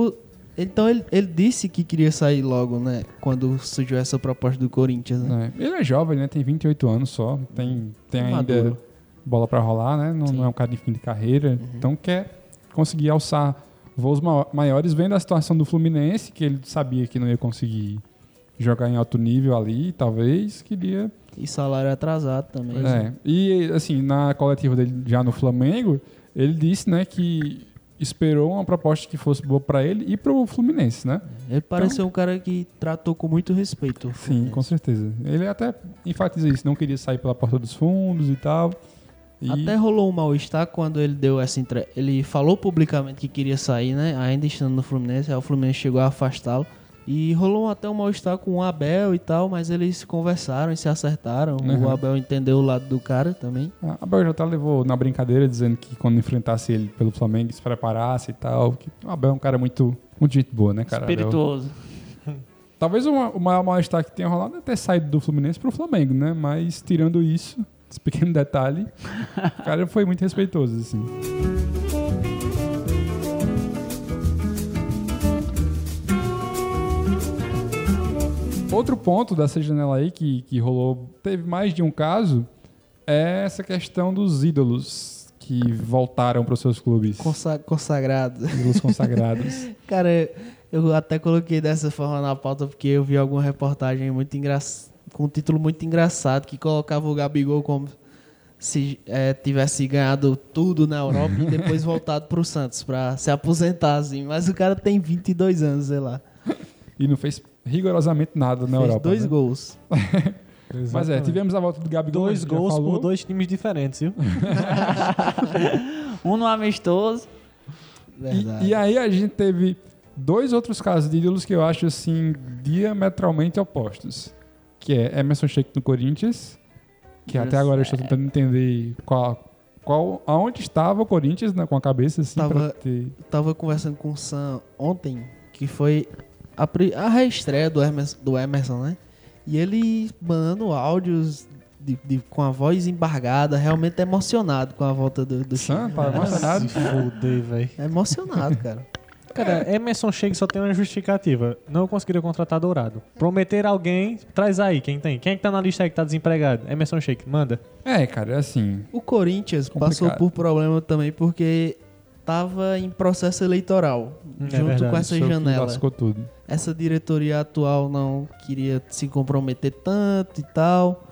então ele, ele disse que queria sair logo, né? Quando surgiu essa proposta do Corinthians, né? É. Ele é jovem, né? Tem 28 anos só. Tem, tem ainda bola pra rolar, né? Não, não é um cara de fim de carreira. Uhum. Então quer conseguir alçar voos ma- maiores. Vendo a situação do Fluminense, que ele sabia que não ia conseguir jogar em alto nível ali, talvez, queria E salário atrasado também. É. E assim, na coletiva dele já no Flamengo, ele disse, né, que esperou uma proposta que fosse boa pra ele e pro Fluminense, né? Ele pareceu um cara que tratou com muito respeito. o Sim, com certeza. Ele até enfatiza isso, não queria sair pela porta dos fundos e tal. E- Até rolou um mal-estar quando ele deu essa entre... Ele falou publicamente que queria sair, né? Ainda estando no Fluminense, aí o Fluminense chegou a afastá-lo. E rolou até um mal-estar com o Abel e tal, mas eles conversaram e se acertaram. Uhum. O Abel entendeu o lado do cara também. A Abel já até levou na brincadeira, dizendo que quando enfrentasse ele pelo Flamengo, se preparasse e tal. Que o Abel é um cara muito, muito gente boa, né, cara? Abel- Espirituoso. Talvez o, ma- o maior mal-estar que tenha rolado é ter saído do Fluminense pro Flamengo, né? Mas tirando isso, esse pequeno detalhe, o cara foi muito respeitoso, assim. Outro ponto dessa janela aí que, que rolou, teve mais de um caso, é essa questão dos ídolos que voltaram para os seus clubes. Consa- consagrado. Ídolos consagrados. Cara, eu até coloquei dessa forma na pauta porque eu vi alguma reportagem muito engraçada, com um título muito engraçado, que colocava o Gabigol como se eh, tivesse ganhado tudo na Europa e depois voltado pro Santos pra se aposentar, assim. Mas o cara tem 22 anos, sei lá. e não fez rigorosamente nada na Fez Europa. dois né? gols. Mas é, tivemos a volta do Gabigol. Dois gols por dois times diferentes, viu? Um no amistoso. Verdade. E, e aí a gente teve dois outros casos de ídolos que eu acho assim diametralmente opostos. Que é Emerson Sheik no Corinthians, que até agora eu estou tentando entender qual, qual, aonde estava o Corinthians né, com a cabeça assim, Tava- ter... Eu tava conversando com o Sam ontem, que foi a, a reestreia do Emerson, do Emerson, né? E ele mandando áudios de, de- com a voz embargada, realmente emocionado com a volta do, do Sam, time. tá emocionado? Se fuder, velho. É emocionado, cara. Cara, Emerson Sheik só tem uma justificativa. Não conseguiram contratar Dourado. Prometer alguém, traz aí quem tem. Quem é que tá na lista aí que tá desempregado? Emerson Sheik, manda. É, cara, é assim. O Corinthians passou Complicado. por problema também porque tava em processo eleitoral, é junto verdade, com essa janela. lascou tudo. Essa diretoria atual não queria se comprometer tanto e tal.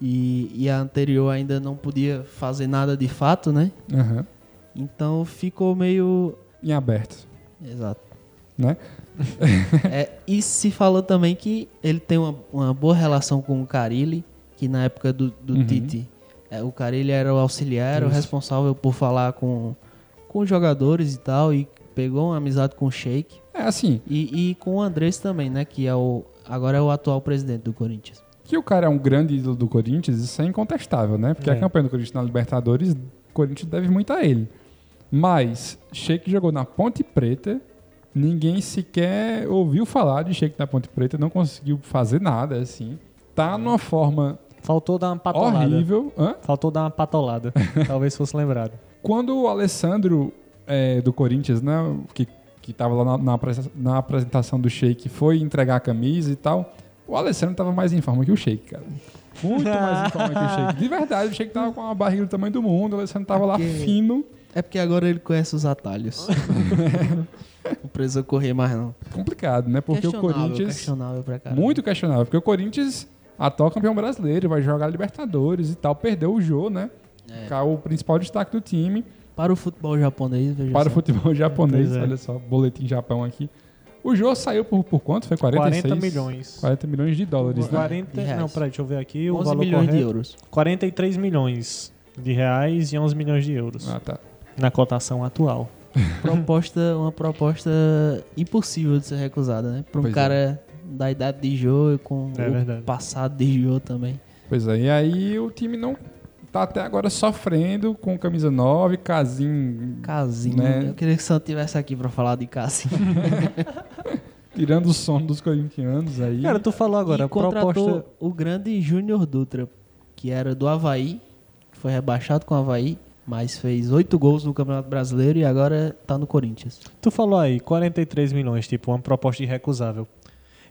E, e a anterior ainda não podia fazer nada de fato, né? Aham. Então ficou meio. Em aberto, Exato. né? É, e se falou também que ele tem uma, uma boa relação com o Carilli, que na época do, do Uhum. Tite, é, o Carilli era o auxiliar, era o responsável por falar com, com os jogadores e tal, e pegou uma amizade com o Sheik. É assim, E, e com o Andrés também, né? Que é o, agora é o atual presidente do Corinthians. que o cara é um grande ídolo do Corinthians, isso é incontestável, né? Porque É. a campanha do Corinthians na Libertadores, o Corinthians deve muito a ele. Mas Sheik jogou na Ponte Preta, ninguém sequer ouviu falar de Sheik na Ponte Preta, não conseguiu fazer nada, assim. Tá numa forma Faltou dar uma patolada. horrível. Hã? Faltou dar uma patolada. Talvez fosse lembrado. Quando o Alessandro é, do Corinthians, né, que, que tava lá na, na apresentação do Sheik, foi entregar a camisa e tal, o Alessandro tava mais em forma que o Sheik, cara. Muito mais em forma que o Sheik. De verdade, o Sheik tava com uma barriga do tamanho do mundo, o Alessandro tava lá Porque- fino. É porque agora ele conhece os atalhos. não precisa correr mais, não. Complicado, né? Porque o Corinthians. Questionável pra caralho. Muito questionável. Porque o Corinthians, atual campeão brasileiro, vai jogar Libertadores e tal, perdeu o Jô, né? É. Que é o principal destaque do time. Para o futebol japonês, veja para o só. futebol japonês. Pois é. Olha só, boletim Japão aqui. O Jô saiu por, por quanto? Foi 46? 40 milhões. 40 milhões de dólares, né? 40, De reais. não, peraí, deixa eu ver aqui. O 11 valor milhões de correto. euros. 43 milhões de reais e 11 milhões de euros. Ah, tá. Na cotação atual. proposta, uma proposta impossível de ser recusada, né? Para um Pois é. cara da idade de Jô e com É o verdade. passado de Jô também. Pois é, e aí o time não tá até agora sofrendo com camisa 9, Casim Casinho. Né? Eu queria que o Santo tivesse aqui para falar de Casinho. tirando o sono dos corintianos aí. Cara, tu falou agora, e contratou proposta. o grande Júnior Dutra, que era do Havaí, foi rebaixado com o Havaí, mas fez oito gols no Campeonato Brasileiro e agora tá no Corinthians. Tu falou aí, 43 milhões, tipo, uma proposta irrecusável.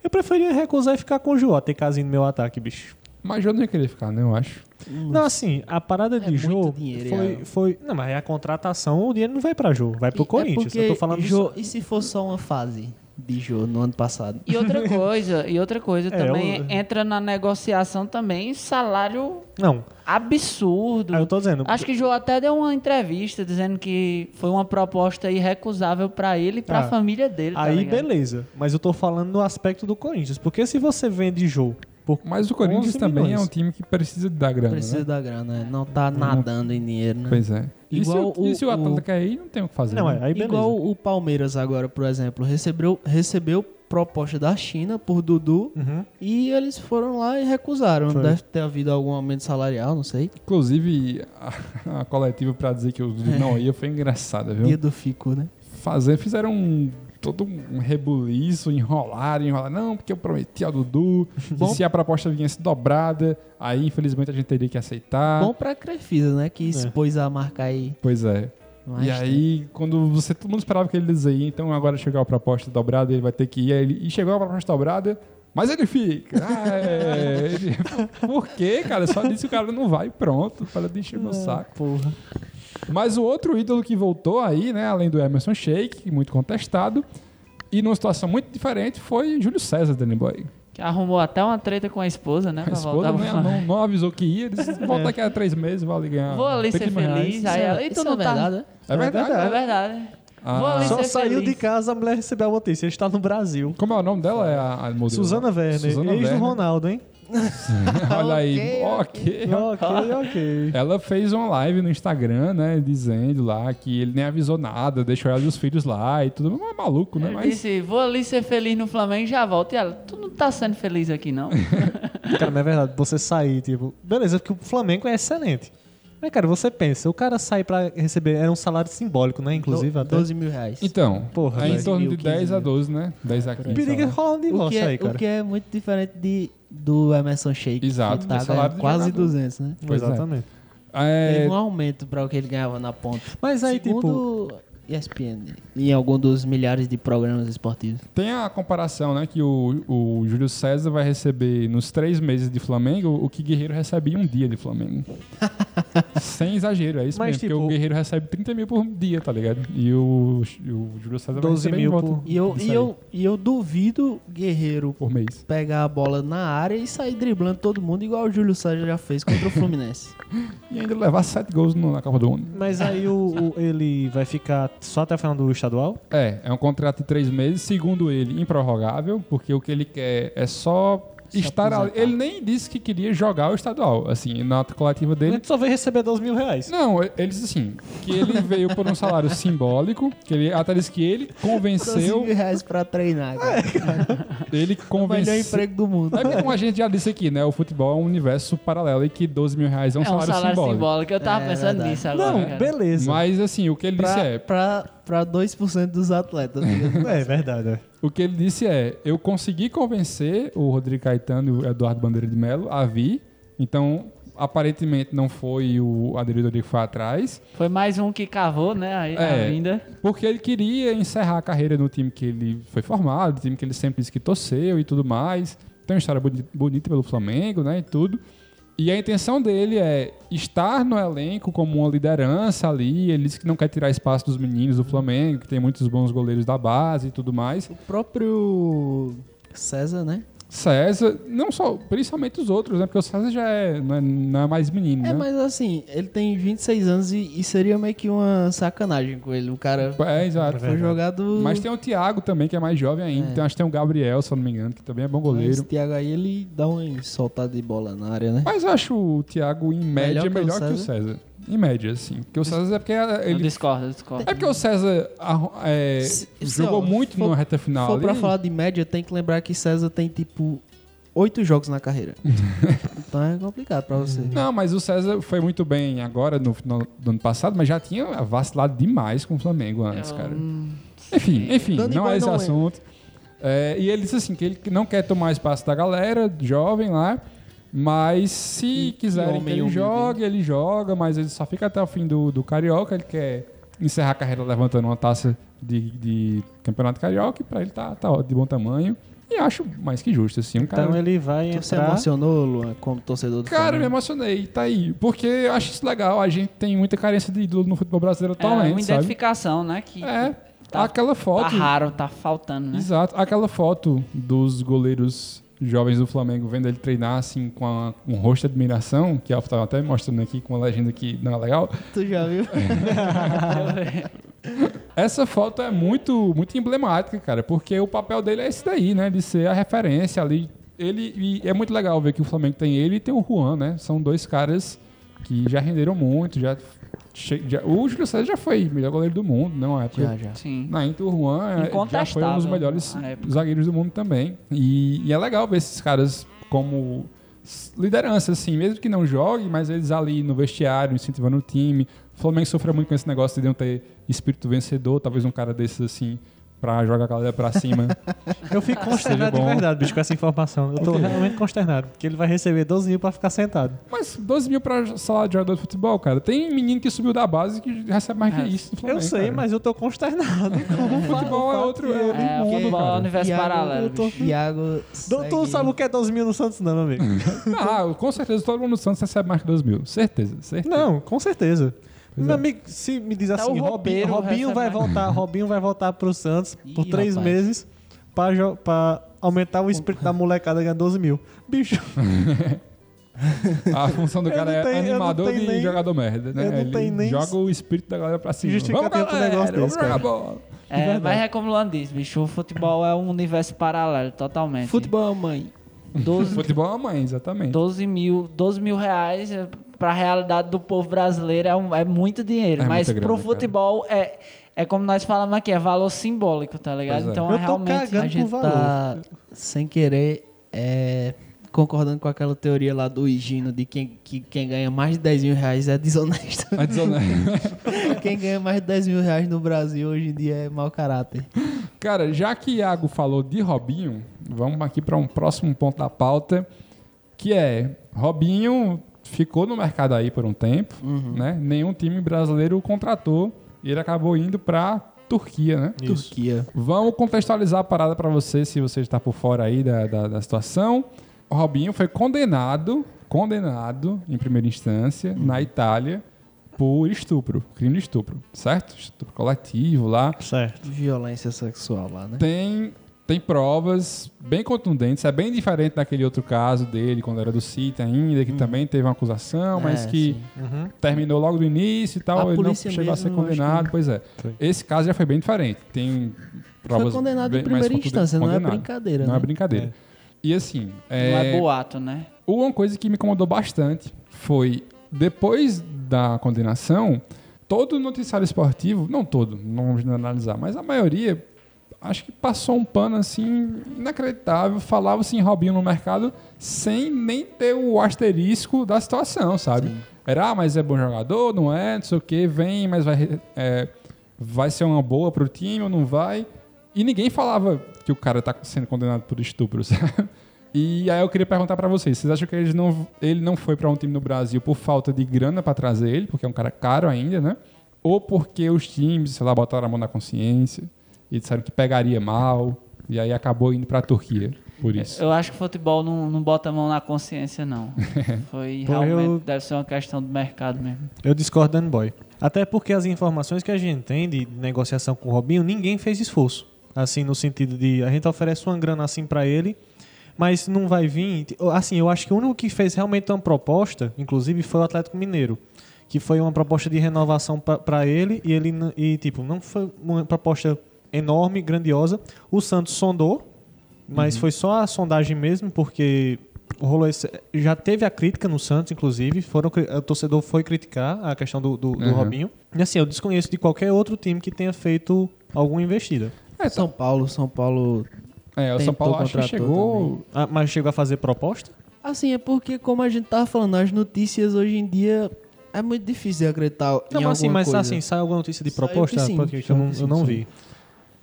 Eu preferia recusar e ficar com o Jô, ter casinho no meu ataque, bicho. Mas Jô não ia querer ficar, né? Eu acho. Não, assim, a parada de É Jô dinheiro, foi, foi. Não, mas é a contratação, o dinheiro não vai pra Jô, vai pro E- Corinthians. É eu tô falando do- Jô, E se fosse só uma fase de Jô no ano passado? E outra coisa, e outra coisa É, também eu- entra na negociação também salário Não, absurdo. aí eu tô dizendo. Acho que o João até deu uma entrevista dizendo que foi uma proposta irrecusável pra ele e pra Ah, família dele. tá Aí ligado? beleza, mas eu tô falando no aspecto do Corinthians, porque se você vende Jô Por Mas o Corinthians 11 também é um time que precisa dar grana, Precisa né? da grana, né? Não tá nadando em dinheiro, né? Pois é. E se, Igual o, e se o o- atleta o- quer ir, não tem o que fazer. Não, né? é. Igual o Palmeiras agora, por exemplo, recebeu, recebeu proposta da China por Dudu Uhum. e eles foram lá e recusaram. Foi. Deve ter havido algum aumento salarial, não sei. Inclusive, a, a coletiva pra dizer que o Dudu não ia foi engraçada, viu? Dia do Fico, né? Fazer, fizeram um, todo um rebuliço, enrolaram, enrolaram. Não, porque eu prometi ao Dudu. Bom- e se a proposta viesse dobrada, aí infelizmente a gente teria que aceitar. Bom pra Crefisa, né? Que expôs a marca aí. Pois é. mais e aí, quando você. Todo mundo esperava que ele dizia, então agora chegou a proposta dobrada, ele vai ter que ir. Ele- E chegou a proposta dobrada, mas ele fica. Ah, é, ele- Por quê, cara? Só disse que o cara não vai e pronto. Para de encher meu saco. Porra. Mas o outro ídolo que voltou aí, né, além do Emerson Sheik, muito contestado, e numa situação muito diferente, foi Júlio César, Danny Boy. Que arrumou até uma treta com a esposa, né? A esposa voltar né, não, não avisou que ia, disse, volta daqui a três meses, vai ali ganhar. Vou ali ser 30 mil reais." feliz. Aí ela, e tu Isso não é tá... verdade, né? É verdade. É verdade. Ah. Só saiu feliz. de casa, a mulher recebeu a notícia. Ele está no Brasil. Como é o nome dela? É a, a modelo? Suzana Werner, Suzana ex do Werner. Ronaldo, hein? Olha aí, ok. ok, ok. Ela fez uma live no Instagram, né, dizendo lá que ele nem avisou nada, deixou ela e os filhos lá e tudo. Mas é maluco, né? Ele Mas disse, vou ali ser feliz no Flamengo e já volto. E ela, tu não tá sendo feliz aqui, não? Cara, mas é verdade, você sair, tipo... Beleza, porque o Flamengo é excelente. Mas, cara, você pensa, o cara sai pra receber... Era um salário simbólico, né? Inclusive, Do- até. 12 mil reais. Então, Porra, é em torno de 15 10 a mil. 12, né? 10 a 15. Periga sei lá. rolar O que, divórcio é, aí, cara. o que é muito diferente de, do Emerson Sheik. Exato, Que tá do salário do quase jogador. 200, né? Pois é. Exatamente. É, Teve um aumento para o que ele ganhava na ponta. Mas aí, tipo... ESPN, em algum dos milhares de programas esportivos. Tem a comparação, né? Que o, o Júlio César vai receber nos três meses de Flamengo o que Guerreiro recebe em um dia de Flamengo. Sem exagero, é isso Mas, mesmo. tipo- Porque o Guerreiro recebe 30 mil por dia, tá ligado? E o, o Júlio César vai 12 receber mil por- E eu, e, eu, e eu duvido Guerreiro por mês. pegar a bola na área e sair driblando todo mundo, igual o Júlio César já fez contra o Fluminense. E ainda levar sete gols no- na Copa do Mundo. Mas aí o, o- ele vai ficar só até o final do estadual? É, é um contrato de três meses, segundo ele, improrrogável, porque o que ele quer é só estar ali. Ele nem disse que queria jogar o estadual. Assim, na nota coletiva Ele dele. só vai receber 12 mil reais. Não, ele disse assim, que ele veio por um salário simbólico, que ele até disse que ele 12 convenceu, mil reais pra treinar, cara. ele o melhor convenceu... emprego do mundo. É como a gente já disse aqui, né? O futebol é um universo paralelo e que 12 mil reais é um, é um salário, salário simbólico. simbólico. Eu tava É pensando verdade. nisso agora. Não, cara. beleza. Mas assim, o que ele disse Pra, é, pra, pra 2% dos atletas. É verdade. é. O que ele disse é: eu consegui convencer o Rodrigo Caetano e o Eduardo Bandeira de Melo a vir. Então, aparentemente, não foi o, a diretoria que foi atrás. Foi mais um que cavou, né? A, É. a vinda. Porque ele queria encerrar a carreira no time que ele foi formado, no time que ele sempre disse que torceu e tudo mais. Tem uma história boni- bonita pelo Flamengo, né? E tudo. E a intenção dele é estar no elenco como uma liderança ali. Ele disse que não quer tirar espaço dos meninos do Flamengo, que tem muitos bons goleiros da base e tudo mais. O próprio César, né? César, não só, principalmente os outros, né? Porque o César já é, não é, não é mais menino, É, né? mas assim, ele tem 26 anos e, e seria meio que uma sacanagem com ele. O cara É, exato. foi jogado. Mas tem o Thiago também, que é mais jovem ainda. É. Tem, acho que tem o Gabriel, se eu não me engano, que também é bom goleiro. Esse Thiago aí, ele dá uma soltada de bola na área, né? Mas eu acho o Thiago, em média, Melhor que o melhor que o César? Em média, assim. Porque o César é porque Eu ele. discordo, eu discordo. É porque o César ah, é, Se- se, jogou ó, muito for- na reta final. Se for pra ali. falar de média, tem que lembrar que César tem tipo oito jogos na carreira. então é complicado pra você. Não, mas o César foi muito bem agora, no final do ano passado, mas já tinha vacilado demais com o Flamengo antes, Eu, cara. hum, Enfim, enfim, não é esse não é. assunto. É, e ele disse assim que ele não quer tomar espaço da galera jovem lá, mas se que quiserem que ele jogue, ele joga, mas ele só fica até o fim do, do Carioca, ele quer encerrar a carreira levantando uma taça de, de campeonato carioca e pra ele tá, tá de bom tamanho. E acho mais que justo, assim, um cara... Então ele vai Tu se entrar... emocionou, Luan, como torcedor do Cara, me Flamengo? emocionei, tá aí. Porque eu acho isso legal. A gente tem muita carência de ídolo no futebol brasileiro é atualmente, uma sabe? identificação, né? Que É, Tá- aquela tá foto... raro, tá faltando, né? Exato. Aquela foto dos goleiros jovens do Flamengo vendo ele treinar assim com a- um rosto de admiração, que eu estava até mostrando aqui com uma legenda que não é legal. Tu já viu? Essa foto é muito, muito emblemática, cara, porque o papel dele é esse daí, né? De ser a referência ali ele e é muito legal ver que o Flamengo tem ele e tem o Juan, né? São dois caras que já renderam muito, já, che- já- o Júlio César já foi melhor goleiro do mundo, não é? Já, já. Sim. Na Inter, o Juan é- já foi um dos melhores zagueiros do mundo também. E, e é legal ver esses caras como liderança, assim, mesmo que não joguem, mas eles ali no vestiário, incentivando o time. O Flamengo sofreu muito com esse negócio de não ter espírito vencedor, talvez um cara desses assim, pra jogar a galera pra cima. Eu fico consternado de verdade, bicho, com essa informação. Eu tô realmente consternado. Que ele vai receber 12 mil pra ficar sentado. mas 12 mil pra salário de jogador de futebol, cara. Tem menino que subiu da base que recebe mais que É. isso no Flamengo. Eu sei, cara. mas eu tô consternado. Como futebol é outro, é outro É, o mundo, futebol é um cara. universo Iago, paralelo. tô-. Iago Doutor segue- sabe o que é 12 mil no Santos, não, meu amigo? Ah, com certeza todo mundo no Santos recebe mais que 12 mil. Certeza, certeza. Não, com certeza. Pois Meu é. amigo, se me diz Até assim, Robinho, Robinho recebe vai voltar, Robinho vai voltar pro Santos por Ih, três rapaz. meses pra, pra aumentar o espírito da molecada e ganhar 12 mil. Bicho, A função do Eu cara é animador de nem- jogador merda, né? eu não Ele tenho nem joga o espírito da galera pra cima. justificativa um negócio vamos desse, cara. bola. É, mas é como o Luan disse, bicho, o futebol é um universo paralelo, totalmente. Futebol, é mãe. 12, Futebol é a mãe, exatamente. 12 mil, 12 mil reais é, pra realidade do povo brasileiro é, um- é muito dinheiro. É mas muita pro grana, futebol é, é como nós falamos aqui, é valor simbólico, tá ligado? É. Então Eu é tô realmente. A gente tá, sem querer, é, concordando com aquela teoria lá do Higino de quem, que quem ganha mais de 10 mil reais é desonesto. É desonesto. quem ganha mais de 10 mil reais no Brasil hoje em dia é mau caráter. Cara, já que Iago falou de Robinho, vamos aqui para um próximo ponto da pauta, que é Robinho ficou no mercado aí por um tempo, Uhum. né? Nenhum time brasileiro o contratou e ele acabou indo para Turquia, né? Isso. Turquia. Vamos contextualizar a parada para você, se você está por fora aí da, da, da situação. O Robinho foi condenado, condenado em primeira instância Uhum. na Itália por estupro, crime de estupro, certo? Estupro coletivo lá. Certo. Violência sexual lá, né? Tem, tem provas bem contundentes, é bem diferente daquele outro caso dele, quando era do City ainda, que também teve uma acusação, mas É, que. Uhum. terminou logo do início e tal, A ele não chegou a ser condenado, que- pois é. Foi. Esse caso já foi bem diferente, tem provas Foi condenado bem em primeira contundentes. instância, não é Condenado. brincadeira, Não é né? brincadeira. E assim, Não é é, boato, né? uma coisa que me incomodou bastante foi, depois da condenação, todo noticiário esportivo, não todo, não vamos generalizar, mas a maioria, acho que passou um pano assim, inacreditável, falava assim, Robinho no mercado, sem nem ter o asterisco da situação, sabe? Era, ah, mas é bom jogador, não é, não sei o que, vem, mas vai, é, vai ser uma boa pro time ou não vai? E ninguém falava que o cara tá sendo condenado por estupro, sabe? E aí eu queria perguntar pra vocês, vocês acham que ele não, ele não foi pra um time no Brasil por falta de grana pra trazer ele, porque é um cara caro ainda, né? Ou porque os times, sei lá, botaram a mão na consciência e disseram que pegaria mal, e aí acabou indo pra Turquia, por isso. Eu acho que o futebol não, não bota a mão na consciência, não. Foi Pô, realmente, eu- deve ser uma questão do mercado mesmo. Eu discordo, Dan Boy. Até porque as informações que a gente tem de negociação com o Robinho, ninguém fez esforço. Assim, no sentido de a gente oferece uma grana assim pra ele, mas não vai vir. Assim, eu acho que o único que fez realmente uma proposta, inclusive, foi o Atlético Mineiro. Que foi uma proposta de renovação pra- pra ele e ele e tipo, não foi uma proposta enorme, grandiosa. O Santos sondou, mas foi só a sondagem mesmo, porque rolou esse, já teve a crítica no Santos, inclusive, foram, o torcedor foi criticar a questão do, do, do Uhum. Robinho. E assim, eu desconheço de qualquer outro time que tenha feito alguma investida. É, São Paulo, São Paulo. É, o São Paulo acho que contratou chegou. Ah, mas chegou a fazer proposta? Assim, é porque, como a gente tava falando, as notícias hoje em dia é muito difícil de acreditar Não, em mas assim, alguma mas coisa. assim, sai alguma notícia de proposta? sim, Porque eu não, eu não sim. vi.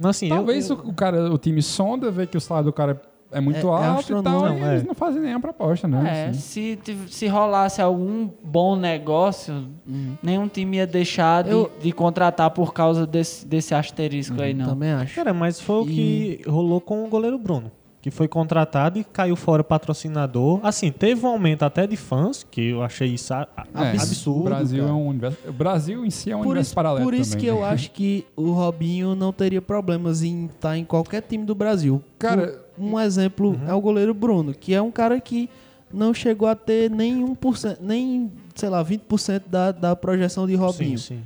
Assim, eu- Talvez eu, o cara, o time sonda, vê que o salário do cara é muito É- é alto e tal, e é. eles não fazem nenhuma proposta, né? É, assim. se, se rolasse algum bom negócio, Uhum. nenhum time ia deixar de, Eu- de contratar por causa desse, desse asterisco aí, não. Também acho. Cara, mas foi o que rolou com o goleiro Bruno. Que foi contratado e caiu fora patrocinador. Assim, teve um aumento até de fãs, que eu achei isso a- a- É, absurdo. O Brasil cara. é um universo. O Brasil em si é um Por universo isso, paralelo. por isso também, que eu né? acho que o Robinho não teria problemas em estar em qualquer time do Brasil. Cara, um exemplo Uhum. é o goleiro Bruno, que é um cara que não chegou a ter nem 1%, nem, sei lá, 20% da, da projeção de Robinho, Sim, sim.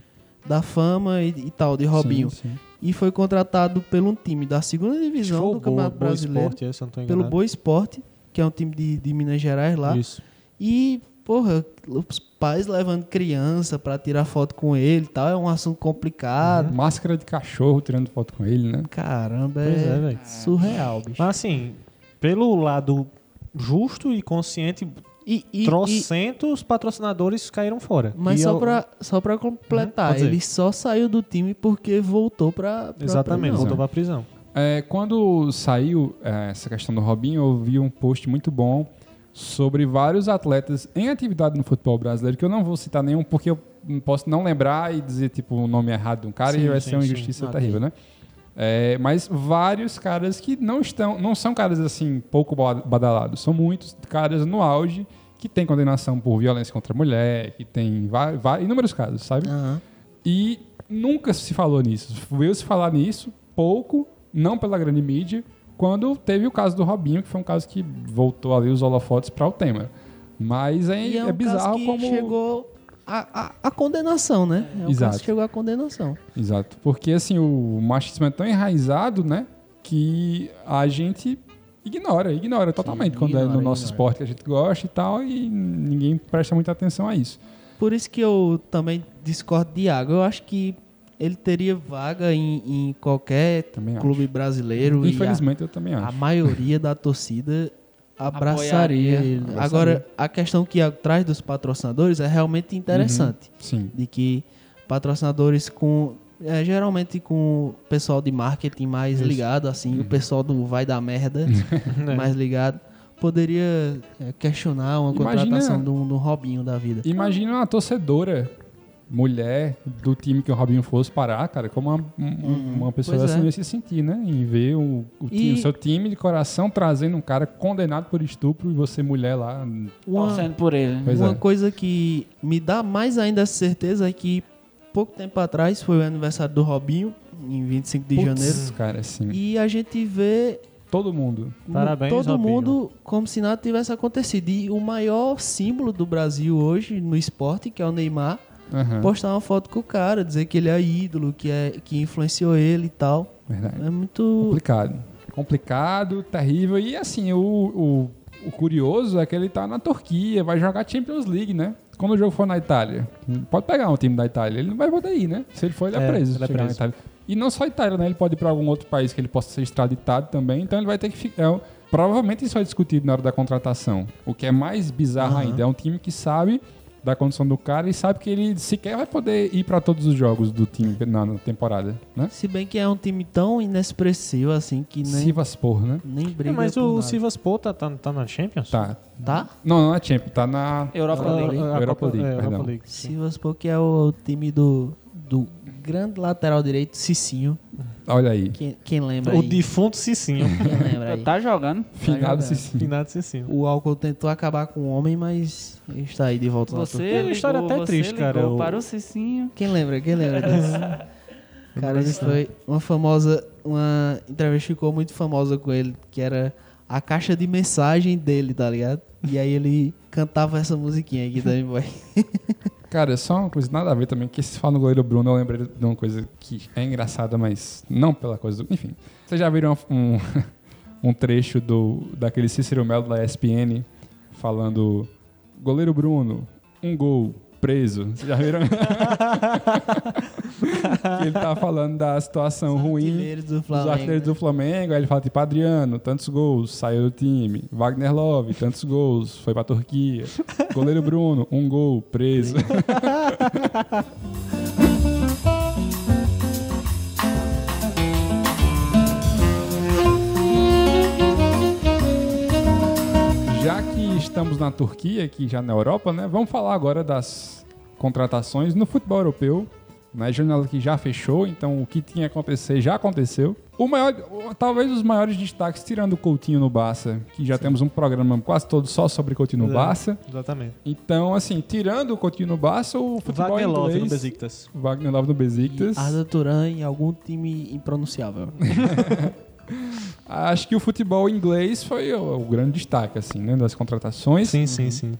da fama e, e tal de Robinho. Sim, sim. E foi contratado pelo um time da segunda divisão do Boa, Campeonato Boa Brasileiro, Esporte, eu não tô pelo. Boa Esporte, que é um time de, de Minas Gerais lá. Isso. E, porra, os pais levando criança pra tirar foto com ele e tal, é um assunto complicado. Máscara de cachorro tirando foto com ele, né? Caramba, Pois é, é, surreal, bicho. Mas assim, pelo lado justo e consciente, E, e- e- trocentos patrocinadores caíram fora. mas E só eu- pra, só pra Uhum, completar, dizer. ele só saiu do time porque voltou pra. pra Exatamente, prisão. voltou pra prisão. É, quando saiu é, essa questão do Robinho, eu vi um post muito bom sobre vários atletas em atividade no futebol brasileiro, que eu não vou citar nenhum, porque eu não posso não lembrar e dizer tipo o nome errado de um cara e Sim, vai sim, ser uma sim. injustiça Ok. terrível, né? É, mas vários caras que não estão, não são caras assim pouco ba- badalados, são muitos caras no auge que tem condenação por violência contra a mulher, que tem inúmeros casos, sabe? Aham. E nunca se falou nisso. Veio se falar nisso pouco, não pela grande mídia, quando teve o caso do Robinho, que foi um caso que voltou ali os holofotes para o tema. Mas é, é, é um bizarro caso que como. chegou a, a, a condenação, né? É Exato. chegou à condenação. Exato. Porque assim, o machismo é tão enraizado, né? Que a gente ignora, ignora totalmente quando é no nosso ignora. esporte que a gente gosta e tal, e ninguém presta muita atenção a isso. Por isso que eu também discordo de Iago. Eu acho que ele teria vaga em, em qualquer Também clube brasileiro. Infelizmente, eu também e a, acho. maioria da torcida abraçaria ele. Abraçaria. Agora, a questão que traz dos patrocinadores é realmente interessante. Sim. De que patrocinadores com. é, geralmente com o pessoal de marketing mais Isso. ligado, assim, o pessoal do vai dar merda mais ligado, poderia é, questionar uma Imagina- contratação de um, de um Robinho da vida. Imagina uma torcedora mulher do time que o Robinho fosse parar, cara, como uma, um- uma pessoa pois assim é. ia se sentir, né? Em ver o, o, E- time- o seu time de coração trazendo um cara condenado por estupro e você mulher lá. Uma, Torcendo por ele. Pois uma é. coisa que me dá mais ainda essa certeza é que pouco tempo atrás foi o aniversário do Robinho, em 25 de Putz, janeiro, cara, assim. e a gente vê Todo mundo. Parabéns, todo Robinho. mundo como se nada tivesse acontecido. E o maior símbolo do Brasil hoje no esporte, que é o Neymar, Aham, postar uma foto com o cara, dizer que ele é ídolo, que, é, que influenciou ele e tal. Verdade. É muito. Complicado. Complicado, terrível. E assim, o, o, o curioso é que ele tá na Turquia, vai jogar Champions League, né? Quando o jogo for na Itália. Pode pegar um time da Itália. Ele não vai poder ir, né? Se ele for, ele é, É, preso. ele é preso. Itália. E não só a Itália, né? Ele pode ir pra algum outro país que ele possa ser extraditado também. Então ele vai ter que ficar. é, provavelmente isso é discutido na hora da contratação. O que é mais bizarro Aham. ainda. É um time que sabe da condição do cara e sabe que ele sequer vai poder ir pra todos os jogos do time na, temporada, né? Se bem que é um time tão inexpressivo assim que nem, Sivaspor, né? nem É, briga. mas por o nada. Sivaspor tá, tá, tá na Champions? Tá. Tá? Não, não é Champions, tá na Europa League. Europa Copa- League, é, Europa perdão. League. Sivaspor que é o time do, do grande lateral direito, Cicinho. Olha aí. Quem, quem lembra O aí? defunto Cicinho. Quem lembra aí? Tá jogando. Tá Finado jogando. Cicinho. Finado Cicinho. O álcool tentou acabar com o homem, mas ele está aí de volta na Você. É uma história ligou, até você triste, cara, ligou o- Para o Cicinho. Quem lembra? Quem lembra disso? Cara, isso foi uma famosa. Uma entrevista ficou muito famosa com ele, que era a caixa de mensagem dele, tá ligado? E aí ele cantava essa musiquinha aqui também, boy. Cara, é só uma coisa nada a ver também, que se fala no goleiro Bruno, eu lembrei de uma coisa que é engraçada, mas não pela coisa do... Enfim, vocês já viram um, um trecho do, daquele Cícero Melo da ESPN falando goleiro Bruno, um gol, preso. Vocês já viram? ele tá falando da situação ruim Artilheiros do dos Flamengo. artilheiros do Flamengo, aí ele fala tipo, Adriano, tantos gols, saiu do time. Wagner Love, tantos gols, foi pra Turquia. Goleiro Bruno, um gol, preso. estamos na Turquia, aqui já na Europa, né? Vamos falar agora das contratações no futebol europeu. Né? A janela que já fechou, então o que tinha que acontecer já aconteceu. O maior, talvez os maiores destaques, tirando o Coutinho no Barça, que já temos um programa quase todo só sobre Coutinho no É, Barça. Exatamente. Então, assim, tirando o Coutinho no Barça, o futebol Wagner Love inglês... no Besiktas. Wagner Love no Besiktas. Arda Turan em algum time impronunciável. Acho que o futebol inglês foi o, o grande destaque, assim, né? Das contratações. Sim, sim, sim.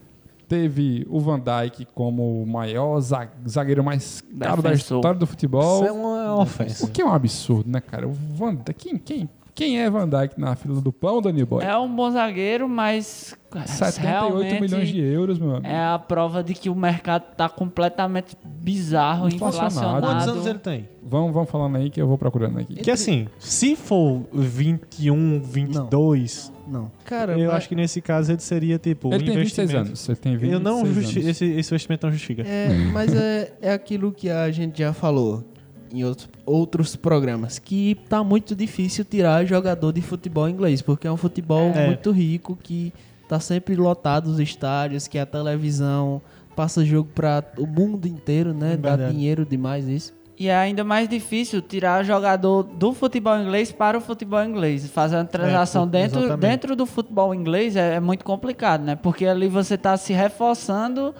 Teve o Van Dijk como o maior za- zagueiro mais caro da Defensor. história do futebol. Isso é uma ofensa. O que é um absurdo, né, cara? O Van Dijk, quem, quem Quem é Van Dijk na fila do pão, Dani Boy? É um bom zagueiro, mas 78 realmente milhões de euros, meu amigo. é a prova de que o mercado tá completamente bizarro, Inflacionado. Quantos anos ele tem? Vamos, vamos falando aí que eu vou procurando aqui. Que assim, se for 21, 22, Não. Cara, eu mas- acho que nesse caso ele seria tipo Ele um tem 26 investimento. anos. Ele tem 26 Eu não justi anos. esse, esse investimento não justifica. É, mas é, é aquilo que a gente já falou em outros, outros programas, que tá muito difícil tirar jogador de futebol inglês, porque é um futebol É. muito rico, que tá sempre lotado os estádios, que a televisão passa jogo para o mundo inteiro, né? Dá Verdade. dinheiro demais isso. E é ainda mais difícil tirar jogador do futebol inglês para o futebol inglês. Fazer uma transação É, dentro, exatamente. dentro do futebol inglês é, é muito complicado, né? Porque ali você está se reforçando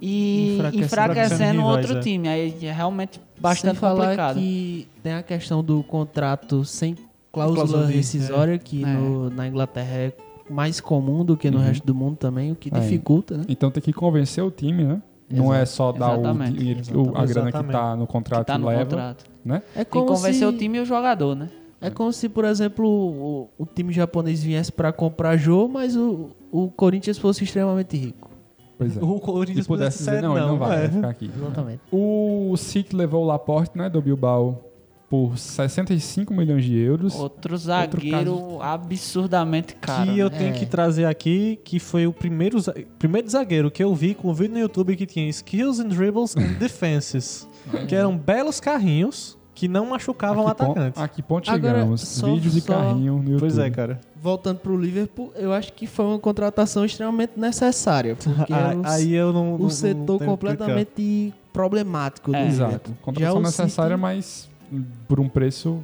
e Enfraquecendo. enfraquecendo Rivais, outro é. time. Aí é realmente bastante Sem falar complicado. que tem a questão do contrato sem cláusula, Cláusula de- rescisória, que É. no- na Inglaterra é mais comum do que no resto do mundo também, o que É. dificulta, né? Então tem que convencer o time, né? Não é só dar o Exatamente. dinheiro, o- a grana que Exatamente. tá no que contrato tá no leva, contrato. né? É Tem que como convencer se... o time e o jogador, né? É como se, por exemplo, o, o time japonês viesse pra comprar Jô, mas o, o Corinthians fosse extremamente rico. Pois é. O E Corinthians pudesse dizer, não, ele não vai, vai ficar aqui. Exatamente. O City levou o Laporte, né, do Bilbao, por 65 milhões de euros. Outro zagueiro absurdamente caro. que eu né? tenho É. que trazer aqui, que foi o primeiro, primeiro zagueiro que eu vi com um vídeo no YouTube que tinha skills and dribbles and defenses, que eram belos carrinhos que não machucavam o atacante. A que ponto Agora, chegamos? só- Vídeos de só- carrinho no YouTube. Pois é, cara. Voltando pro Liverpool, eu acho que foi uma contratação extremamente necessária, porque A- é o, Aí eu não. não- o não setor tenho o que completamente problemático do É. Exato. Contratação necessária, City- mas por um preço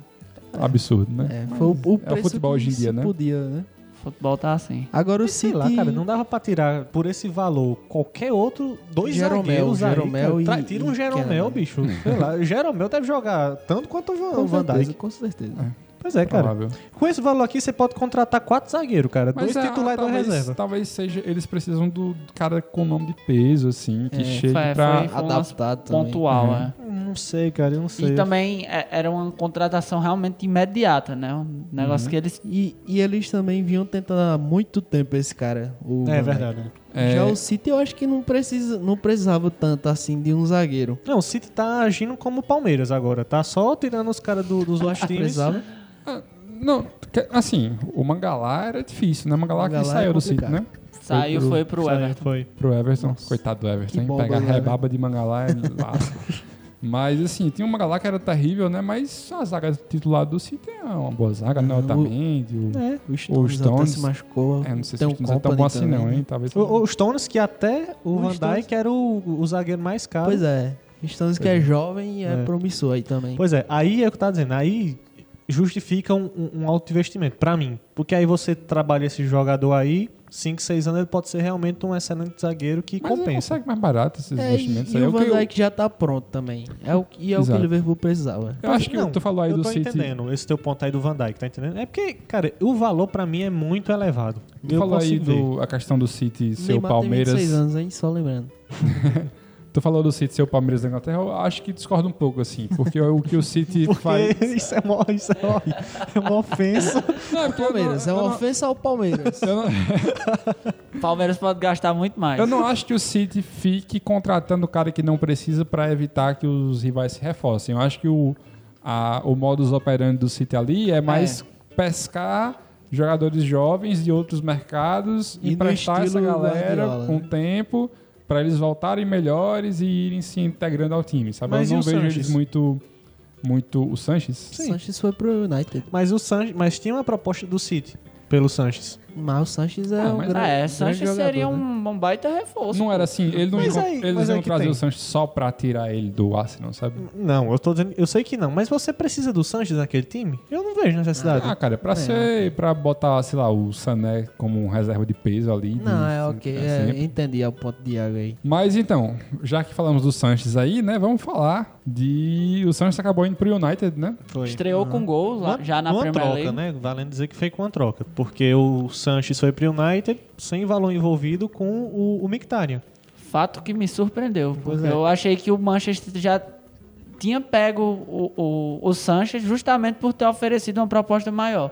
absurdo, né? É, foi o, o é o preço futebol que hoje em dia, se né? podia, né? O futebol tá assim. Agora o Sei City... lá, cara, não dava pra tirar por esse valor qualquer outro, dois Jeromel, zagueiros aí, Jeromel cara. e- Tira um e Jeromel, Keller. bicho. Sei lá, o Jeromel deve jogar tanto quanto o Van, Com Van certeza, Dijk. com certeza. Pois é, cara. Provável. Com esse valor aqui, você pode contratar quatro zagueiros, cara. Mas dois é, titulares e dois talvez, reserva. talvez seja. Eles precisam do cara com nome de peso, assim, que É, chegue foi- pra. foi- Adaptado. Pontual, Uhum. é. Não sei, cara, eu não sei. E também é- era uma contratação realmente imediata, né? Um Uhum. negócio que eles. E, e eles também vinham tentando há muito tempo esse cara. O É Van verdade. Dijk. É, Já o City eu acho que não, precisa, não precisava tanto assim de um zagueiro. Não, o City tá agindo como o Palmeiras agora. Tá só tirando os caras do- dos outros que times. precisava. Não, que- assim, o Mangalá era difícil, né? Mangalá que Mangalá é saiu do City, complicado. né? Saiu, pro- foi pro Saiu, Everton. Foi. Pro Everton. Coitado do Everton, Que hein? Pegar do rebaba de Mangalá é lasca. Mas, assim, tinha um Mangalá que era terrível, né? Mas a zaga titular do City é uma boa zaga, né? O Otamendi, o... É. O Stones, até Stones- se machucou. É, não sei se o Stones é tão bom assim não, também. hein? Talvez... O, o Stones, que até o, O Van Dijk era o, o zagueiro mais caro. Pois é. Stones que é jovem e é, É. promissor aí também. Pois é, aí é o que eu tava dizendo. Aí justifica um, um, alto investimento, pra mim. Porque aí você trabalha esse jogador aí, 5, 6 anos, ele pode ser realmente um excelente zagueiro que Mas compensa. consegue mais barato esses É, e, investimentos. e aí. o o Van que eu- Dijk já tá pronto também. É o, e é o que o Exato. Liverpool precisava. Eu acho que Não, tu falou aí eu do tô City... entendendo esse teu ponto aí do Van Dijk, tá entendendo? É porque, cara, o valor pra mim é muito elevado. Tu eu falou aí do, a questão do City ser o Palmeiras... tem 26 anos, hein? Só lembrando. Tu falou do City ser o Palmeiras da Inglaterra, eu acho que discordo um pouco, assim. Porque o que o City Porque faz... isso é uma, isso é uma, é uma ofensa. Não, porque eu não- Palmeiras, é uma não- ofensa ao Palmeiras. não- O Palmeiras pode gastar muito mais. Eu não acho que o City fique contratando o cara que não precisa para evitar que os rivais se reforcem. Eu acho que o, a- o modus operandi do City ali é mais pescar jogadores jovens de outros mercados E emprestar essa galera Guardiola, com né? tempo para eles voltarem melhores e irem se integrando ao time, sabe? Mas eu e não o vejo Sanches? eles muito muito o Sanches. Sanches foi pro United. Mas o Sanches, mas tinha uma proposta do City pelo Sanches. Mas o Sanches é Ah, um grande, Ah, é, Sanches jogador, seria né? um, um baita reforço. Não era assim, ele não Mas iam- aí- eles iam trazer tem. o Sanches só pra tirar ele do Arsenal, sabe? Não, eu tô dizendo, eu sei que não, mas você precisa do Sanches naquele time? Eu não vejo necessidade. Ah, cara, é pra É, ser. pra botar, sei lá, o Sané como um reserva de peso ali. de- Não, é ok. É, sempre. entendi o ponto de Iago aí. Mas então, já que falamos do Sanches aí, né? Vamos falar de. O Sanches acabou indo pro United, né? Foi. Estreou com gol lá, Uma- já na uma Premier troca, League. né? Valendo dizer que foi com uma troca. Porque o Sanches foi pro United sem valor envolvido com o, o Mkhitaryan. Fato que me surpreendeu. Porque é. eu achei que o Manchester já tinha pego o, o, o Sanches justamente por ter oferecido uma proposta maior.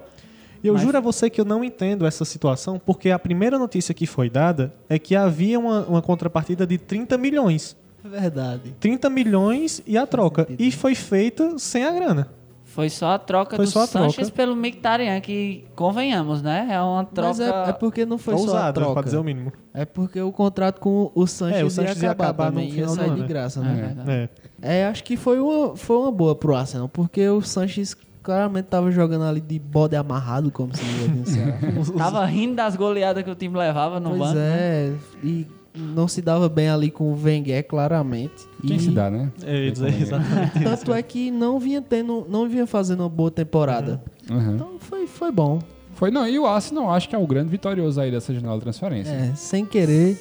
E eu Mas- juro a você que eu não entendo essa situação, porque a primeira notícia que foi dada é que havia uma, uma contrapartida de 30 milhões. É verdade. 30 milhões e a troca. sentido. E foi feita sem a grana. Foi só a troca Foi do só Sanches troca. pelo Mkhitaryan, que convenhamos, né? É uma troca... Mas é, é porque não foi só a Ousada, troca. pra dizer o mínimo. É porque o contrato com o Sanches, É, o Sanches ia ia acabar, também, ia sair de né? graça, É né? verdade. É. É, acho que foi uma, foi uma boa pro Arsenal, porque o Sanches claramente tava jogando ali de bode amarrado, como se diz Ceará. Tava rindo das goleadas que o time levava no pois banco. né? é, e não se dava bem ali com o Wenger, claramente. Quem e se dá, né? É, exatamente isso. Tanto é que não vinha tendo, não vinha fazendo uma boa temporada. Uhum. Então foi, foi bom. Foi, não, e o Arsenal acho que é o grande vitorioso aí dessa janela de transferência. É, sem querer.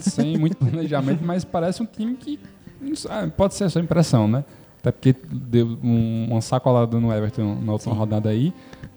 Sem muito planejamento, mas parece um time que. ah, Pode ser a sua impressão, né? Até porque deu um, uma sacolada no Everton na última rodada aí.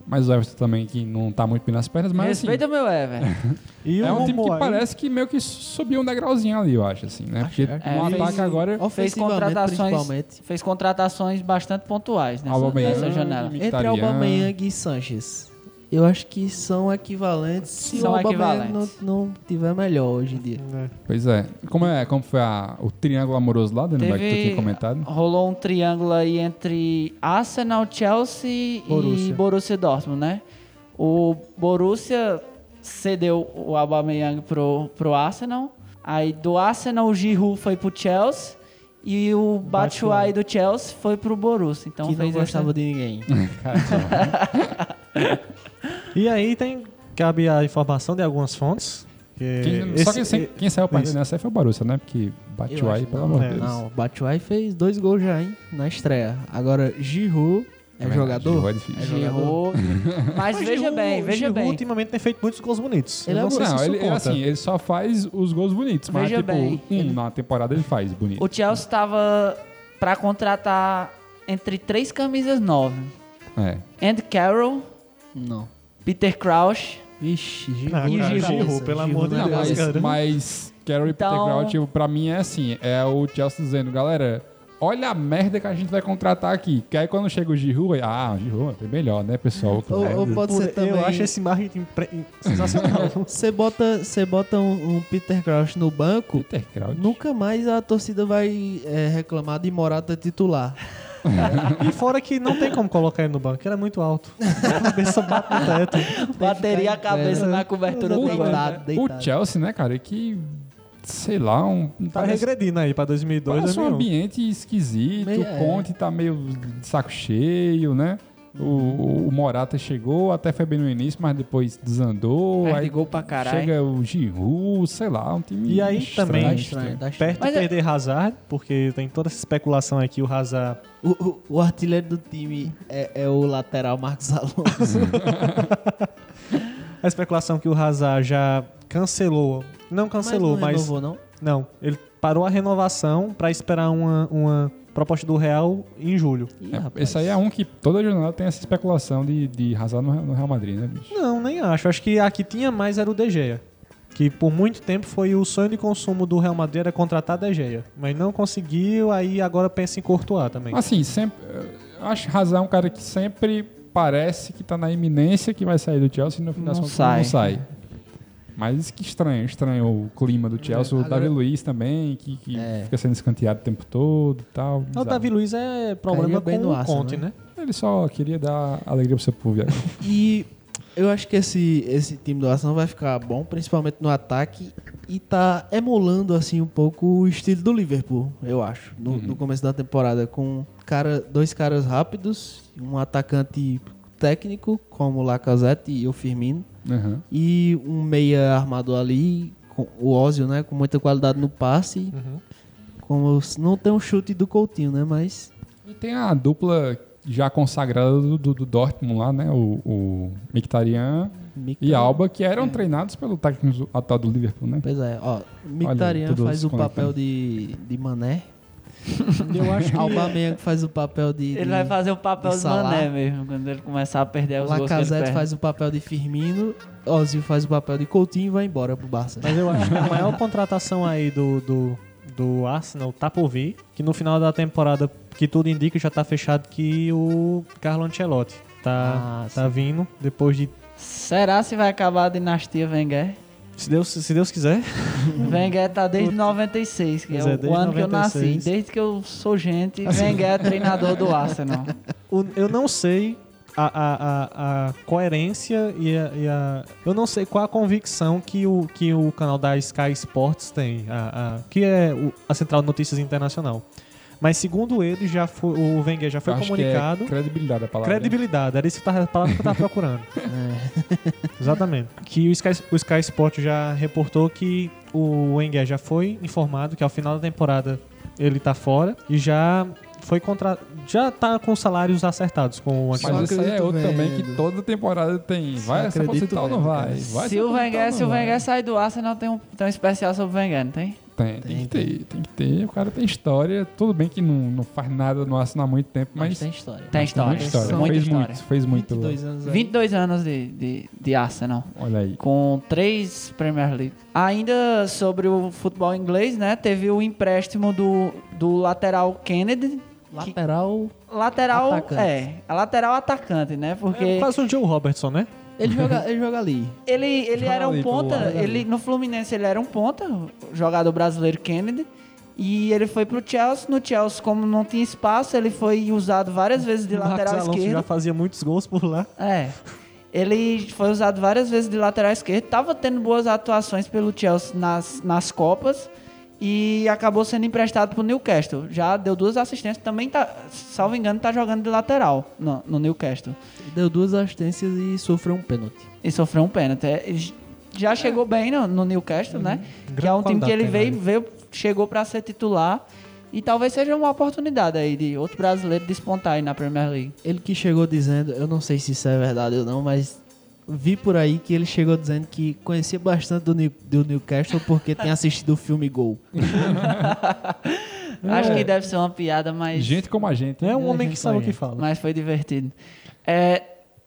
Mas o Everton também que não tá muito bem nas pernas, mas assim, Respeita meu Ever. E é o um time que parece que meio que subiu um degrauzinho ali, eu acho, assim, né? Porque É, no fez- ataque agora. Fez contratações, fez contratações bastante pontuais nessa, nessa janela. Entre Aubameyang e Sanches. Eu acho que são equivalentes se São o Aubameyang não, equivalentes. não tiver melhor hoje em dia. Pois é. Como, é, como foi a- o triângulo amoroso lá, Daniel, que tu tinha comentado? rolou um triângulo aí entre Arsenal, Chelsea Borussia. e Borussia Dortmund, né? O Borussia cedeu o Aubameyang pro, pro Arsenal. Aí do Arsenal o Giroud foi pro Chelsea e o Batshuayi do Chelsea foi pro Borussia. Então que não fez gostava essa... de ninguém. E aí tem, cabe a informação de algumas fontes. que Quem, esse- só que sem- quem saiu isso. nessa foi o Barussia, né? Porque acho- pelo não, amor é, de Deus. Não, Batshuayi fez dois gols já, hein? Na estreia. Agora, Giroud é, verdade, jogador? Giroud é difícil. Giroud. Mas, veja Giroud- bem, veja Giroud bem. ultimamente tem feito muitos gols bonitos. Ele Eu é não sei se Não, ele, ele, conta. assim, ele só faz os gols bonitos, mas Veja tipo, bem, um na temporada ele faz bonito. O Chelsea estava para contratar entre três camisas nove. É. Andy Carroll, Não. Peter Crouch. Vixe. Ah. Giroud, pelo amor de Deus, mas, cara. mas Carroll e Peter Então- Crouch, pra mim é assim, é o Chelsea dizendo, galera, olha a merda que a gente vai contratar aqui. Que aí quando chega o Giroud, ah, o Giroud é melhor, né, pessoal? Ou, ou pode ser também... Eu acho esse marketing pre- sensacional. Você bota, você bota um, um Peter Crouch no banco, Peter Crouch. nunca mais a torcida vai é, reclamar de Morata titular. E fora que não tem como colocar ele no banco, ele é muito alto. A cabeça bate no teto. Bateria a cabeça na cobertura do Deitado, deitado. O Chelsea, né, cara, que, sei lá, um... Tá parece- regredindo aí pra 2002, Parece um 2001. ambiente esquisito, Meio- o é. Conte tá meio de saco cheio, né? O, o Morata chegou, até foi bem no início, mas depois desandou. Aí gol pra caralho. chega o Giroud, sei lá, um time E aí estranho, também- Tá estranho. tá. Perto Mas de é- perder Hazard, porque tem toda essa especulação aqui, o Hazard... O, o- o artilheiro do time é, é o lateral Marcos Alonso. A especulação que o Hazard já cancelou. Não cancelou, mas mas... não renovou, não? Não, ele parou a renovação pra esperar uma, uma proposta do Real em julho. Ih, É, rapaz. esse aí é um que toda jornada tem essa especulação de, de Hazard no, no Real Madrid, né, bicho? Não, nem acho. Acho que a que tinha mais era o De Gea. Que por muito tempo foi o sonho de consumo do Real Madrid era contratar De Gea. Mas não conseguiu, aí agora pensa em Courtois também. Assim, sempre. Eu acho que Hazard é um cara que sempre parece que tá na iminência que vai sair do Chelsea e no fim das Não contas sai. não sai. Mas que estranho, estranho o clima do Chelsea. o agora- Davi Luiz também, que, que É. fica sendo escanteado o tempo todo e tal. o bizarro. Davi Luiz é problema Cairia bem com no o Arsenal, Conte, né? né? Ele só queria dar alegria pro seu povo. agora. E eu acho que esse, esse time do Arsenal vai ficar bom, principalmente no ataque. E tá emulando, assim, um pouco o estilo do Liverpool, eu acho. No, no começo da temporada, com cara, dois caras rápidos, um atacante técnico, como o Lacazette e o Firmino. Uhum. E um meia armador ali, com o Ozil, né? Com muita qualidade no passe. Como, não tem um chute do Coutinho, né? Mas E tem a dupla já consagrada do, do, do Dortmund lá, né? O, o Mkhitaryan e Alba, que eram treinados pelo técnico atual do Liverpool, né? Pois é, ó. Mkhitaryan tudo faz o papel de, de Mané. Eu acho que Aubameyang faz o papel de... Ele de- vai fazer o papel de. Mané mesmo, quando ele começar a perder os gols que ele Lacazette perde. faz o papel de Firmino. Ozil faz o papel de Coutinho e vai embora pro Barça. Mas eu acho que a maior contratação aí do, do, do Arsenal tá por vir, que no final da temporada, que tudo indica, já tá fechado que o Carlo Ancelotti tá, Ah, tá vindo depois de. Será se vai acabar a dinastia Wenger? Se Deus, se Deus quiser. Wenger tá desde 96, que é, é, o ano que eu nasci. 96. Desde que eu sou gente, Wenger é treinador do Arsenal. Eu não sei a, a, a, a coerência e a, e a- Eu não sei qual a convicção que o, que o canal da Sky Sports tem, a, a- que é o- a Central de Notícias Internacional. Mas segundo ele, já foi, o Wenger já foi acho comunicado. Que é credibilidade a palavra. Credibilidade, era isso que tava, a palavra que eu tava procurando. Exatamente. Que o Sky, o Sky Sport já reportou que o Wenger já foi informado que ao final da temporada ele tá fora e já foi contra já tá com salários acertados com o Mas isso é outro também que vendo. toda temporada tem. Vai se aposentar ou não vendo, vai? vai se se o Wenger, se o? Wenger sair do Arsenal, tem um, tem um especial sobre o Wenger, não tem? Tem, tem, que Tem, ter, tem que ter. O cara tem história. Tudo bem que não, não faz nada no Arsenal há muito tempo, mas, Mas tem história. Tem história. muita história. Muita fez história. muito, fez muito. 22 anos aí. 22 anos de, de, de Arsenal. Olha aí. com três Premier League. Ainda sobre o futebol inglês, né? Teve o empréstimo do, do lateral Kennedy. Lateral. Lateral, Atacante. é. A lateral atacante, né? Porque É quase um Joe Robertson, né? Ele joga, ele joga ali. ele, ele Joga era um ponta, ele no Fluminense ele era um ponta, o jogador brasileiro Kennedy. E ele foi pro Chelsea. No Chelsea, como não tinha espaço, ele foi usado várias vezes de o Marcos lateral Alonso esquerdo. já fazia muitos gols por lá. É. Ele foi usado várias vezes de lateral esquerdo. Tava tendo boas atuações pelo Chelsea nas, nas Copas. E acabou sendo emprestado pro Newcastle. Já deu duas assistências. Também tá, salvo engano, tá jogando de lateral no, no Newcastle. Deu duas assistências e sofreu um pênalti. E sofreu um pênalti. É, Já chegou bem no, no Newcastle, né? Que é um time que ele veio, tem veio chegou para ser titular. E talvez seja uma oportunidade aí de outro brasileiro despontar aí na Premier League. Ele que chegou dizendo, eu não sei se isso é verdade ou não, mas vi por aí que ele chegou dizendo que conhecia bastante do, New, do Newcastle porque tinha assistido o filme Gol. Acho que deve ser uma piada, mas. Gente como a gente. É um É, homem que sabe o que fala. Mas foi divertido. É,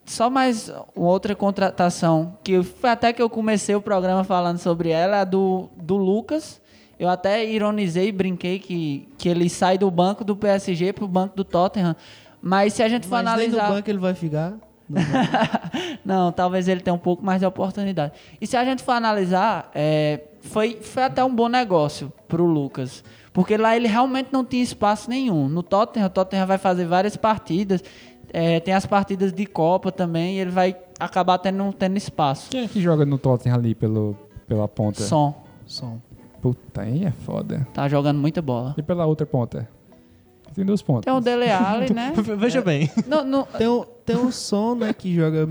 só mais uma outra contratação, que foi até que eu comecei o programa falando sobre ela, a do, do Lucas. Eu até ironizei e brinquei que, que ele sai do banco do PSG pro banco do Tottenham. Mas se a gente for Mas nem no analisar. banco ele vai ficar. Não, talvez ele tenha um pouco mais de oportunidade. E se a gente for analisar, é, foi, foi até um bom negócio pro Lucas. Porque lá ele realmente não tinha espaço nenhum. No Tottenham, o Tottenham vai fazer várias partidas. é, tem as partidas de Copa também. E ele vai acabar tendo, tendo espaço. Quem é que joga no Tottenham ali pelo, pela ponta? Som. Som. Puta, aí é foda. Tá jogando muita bola. E pela outra ponta? Tem duas pontas. Tem o Dele Alli, né? Veja bem. Não, não, Tem um, tem um som, né, que joga.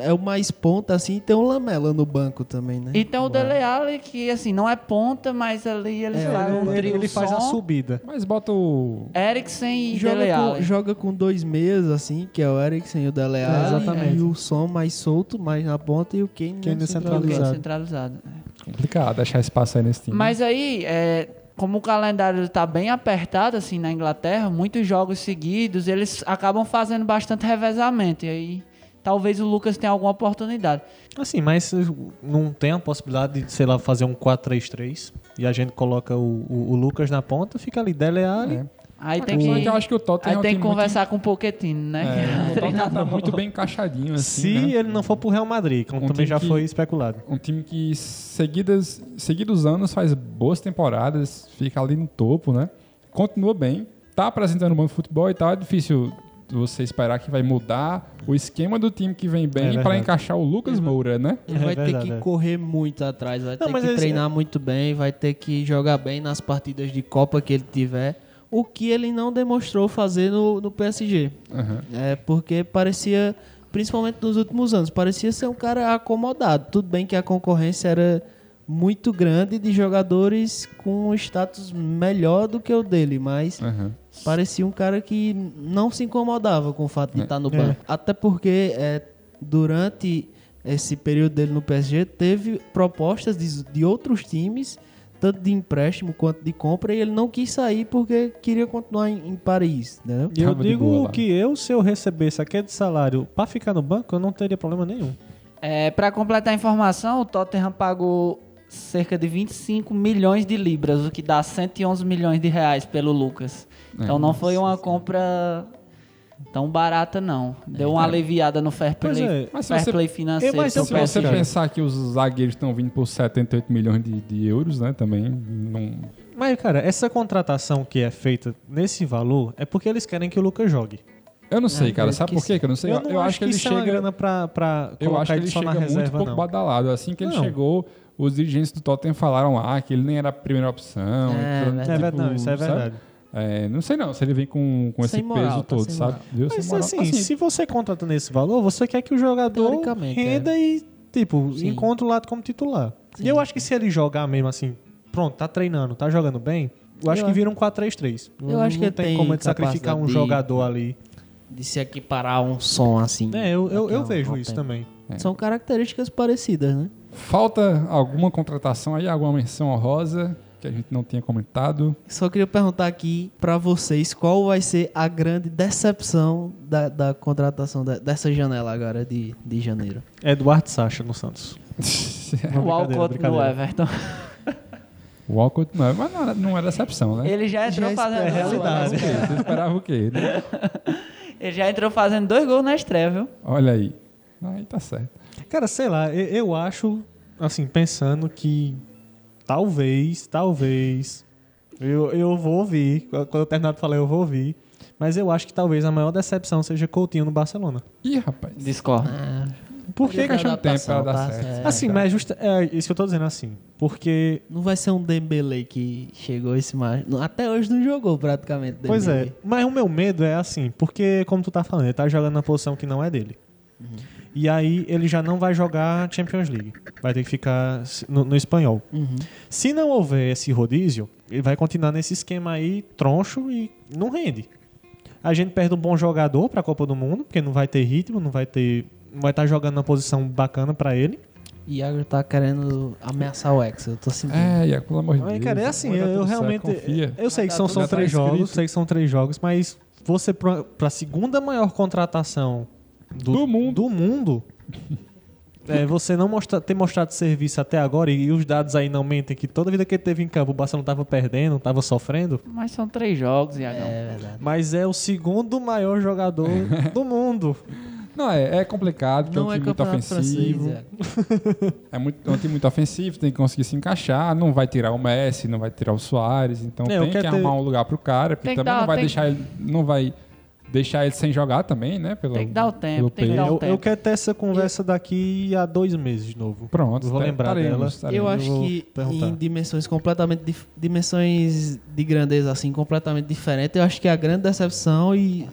É o mais ponta, assim, e tem um lamela no banco também, né? e tem o Dele Alli, que assim, não é ponta, mas ali eles É, fazem um ele, trio ele faz a subida. Mas bota o. Eriksen e Dele Joga com, Alli. joga com dois meias, assim, que é o Eriksen e o Dele Alli, exatamente. E o som mais solto, mais na ponta, e o Kane, Kane né, centralizado. Centralizado. né? Complicado achar espaço aí nesse time. Mas aí, é, como o calendário está bem apertado assim na Inglaterra, muitos jogos seguidos, eles acabam fazendo bastante revezamento. E aí, talvez o Lucas tenha alguma oportunidade. Assim, mas não tem a possibilidade de, sei lá, fazer um 4-3-3 e a gente coloca o, o- o Lucas na ponta, fica ali Dele Alli. É. Aí tem que, eu acho que o Tottenham aí é tem que time muito- conversar com o Pochettino, né? É, é o Tottenham tá muito bem encaixadinho, assim. Se né? ele não for pro Real Madrid, como Um também já que- foi especulado. Um time que seguidas, seguidos anos faz boas temporadas, fica ali no topo, né? Continua bem, tá apresentando um bom futebol e tal. É difícil você esperar que vai mudar o esquema do time que vem É bem para verdade. encaixar o Lucas Moura, né? Ele É vai ter que é. correr muito atrás, vai Não, ter que treinar muito bem, vai ter que jogar bem nas partidas de Copa que ele tiver. O que ele não demonstrou fazer no, no PSG. Aham. É porque parecia, principalmente nos últimos anos, parecia ser um cara acomodado. Tudo bem que a concorrência era muito grande de jogadores com um status melhor do que o dele, mas Aham. parecia um cara que não se incomodava com o fato de estar no É. banco. Até porque é, durante esse período dele no PSG teve propostas de, de outros times, tanto de empréstimo quanto de compra, e ele não quis sair porque queria continuar em, em Paris, né? E eu Tava digo que eu, se eu recebesse aquele salário pra ficar no banco, eu não teria problema nenhum. É, para completar a informação, o Tottenham pagou cerca de 25 milhões de libras, o que dá 111 milhões de reais pelo Lucas. Então não foi uma compra tão barata, não. Deu uma aliviada no fair play, é. Mas se fair você- play financeiro. É, mas eu Se você pensar que os zagueiros estão vindo por 78 milhões de, de euros, né? Também não. Mas, cara, essa contratação que é feita nesse valor é porque eles querem que o Lucas jogue. Eu não sei, É, cara. Sabe por quê? Que eu não sei. eu não acho, que, ele é uma chega. grana pra, pra Eu acho que ele chega muito reserva, pouco não. badalado. Assim que ele Não. chegou, os dirigentes do Tottenham falaram lá que ele nem era a primeira opção. É, então, verdade. É tipo, verdade, não, isso é sabe? É, não sei não se ele vem com, com esse moral, peso tá todo, sabe? Viu? Mas moral. assim, se você contrata nesse valor, você quer que o jogador renda e, tipo, Sim. encontre o lado como titular. E eu acho que se ele jogar mesmo assim, pronto, tá treinando, tá jogando bem, eu acho Eu que vira um 4-3-3. Eu Não- acho que não tem tem como ele sacrificar um jogador ali. De se equiparar a um som assim. É, eu, eu, daqui eu vejo isso tempo. também. São características parecidas, né? Falta alguma contratação aí, alguma menção honrosa que a gente não tinha comentado? Só queria perguntar aqui pra vocês qual vai ser a grande decepção da, da contratação da- dessa janela agora de, de janeiro. Eduardo Sacha no Santos. O Alcott no. Everton. O Walcott não é, mas não era, não era decepção, né? Ele já entrou Já fazendo. é realidade. Você esperava o quê? né? Ele já entrou fazendo dois gols na estreia, viu? Olha aí. Aí tá certo. Cara, sei lá, eu, eu acho, assim, pensando que talvez, talvez, eu, eu vou ouvir, quando eu terminar de falar eu vou ouvir, mas eu acho que talvez a maior decepção seja Coutinho no Barcelona. Ih, rapaz. Discordo. Por que, achando tempo pra dar tá certo. Assim, mas justa, é isso que eu tô dizendo assim, porque, Não vai ser um Dembele que chegou esse mais. Até hoje não jogou praticamente. pois é, Dembélé. mas o meu medo é assim, porque como tu tá falando, ele tá jogando na posição que não é dele. E aí ele já não vai jogar Champions League. Vai ter que ficar no, no espanhol. Uhum. Se não houver esse rodízio, ele vai continuar nesse esquema aí, troncho, e não rende. A gente perde um bom jogador para a Copa do Mundo, porque não vai ter ritmo, não vai ter. Não vai estar jogando na posição bacana para ele. Iago tá querendo ameaçar o Ex, eu tô sentindo. É, Iago, pelo amor de Mas, Deus. cara, é assim, eu, eu realmente. confia. eu sei que são, três jogos, sei que são três jogos, mas você para a segunda maior contratação do, Do mundo. do mundo, é, você não mostra, ter mostrado serviço até agora e, os dados aí não mentem que toda vida que ele teve em campo o Barcelona tava perdendo, tava sofrendo. Mas são três jogos, Iagão. É verdade. Mas é o segundo maior jogador do mundo. Não, é, é complicado, porque é Não um é time muito campeonato francês. ofensivo. É, muito, é um time muito ofensivo, tem que conseguir se encaixar. Não vai tirar o Messi, não vai tirar o Soares. Então É, tem que ter- arrumar um lugar pro cara, porque Tem que também dar- não vai deixar ele. Não vai deixar ele sem jogar também, né? Pelo, Tem que dar o tempo, tem que dar o Eu, tempo. eu quero ter essa conversa daqui a dois meses de novo. Pronto, Vou tá- lembrar taremos, dela. taremos. Eu acho vou que perguntar. em dimensões completamente dif- dimensões de grandeza assim completamente diferentes, eu acho que a grande decepção e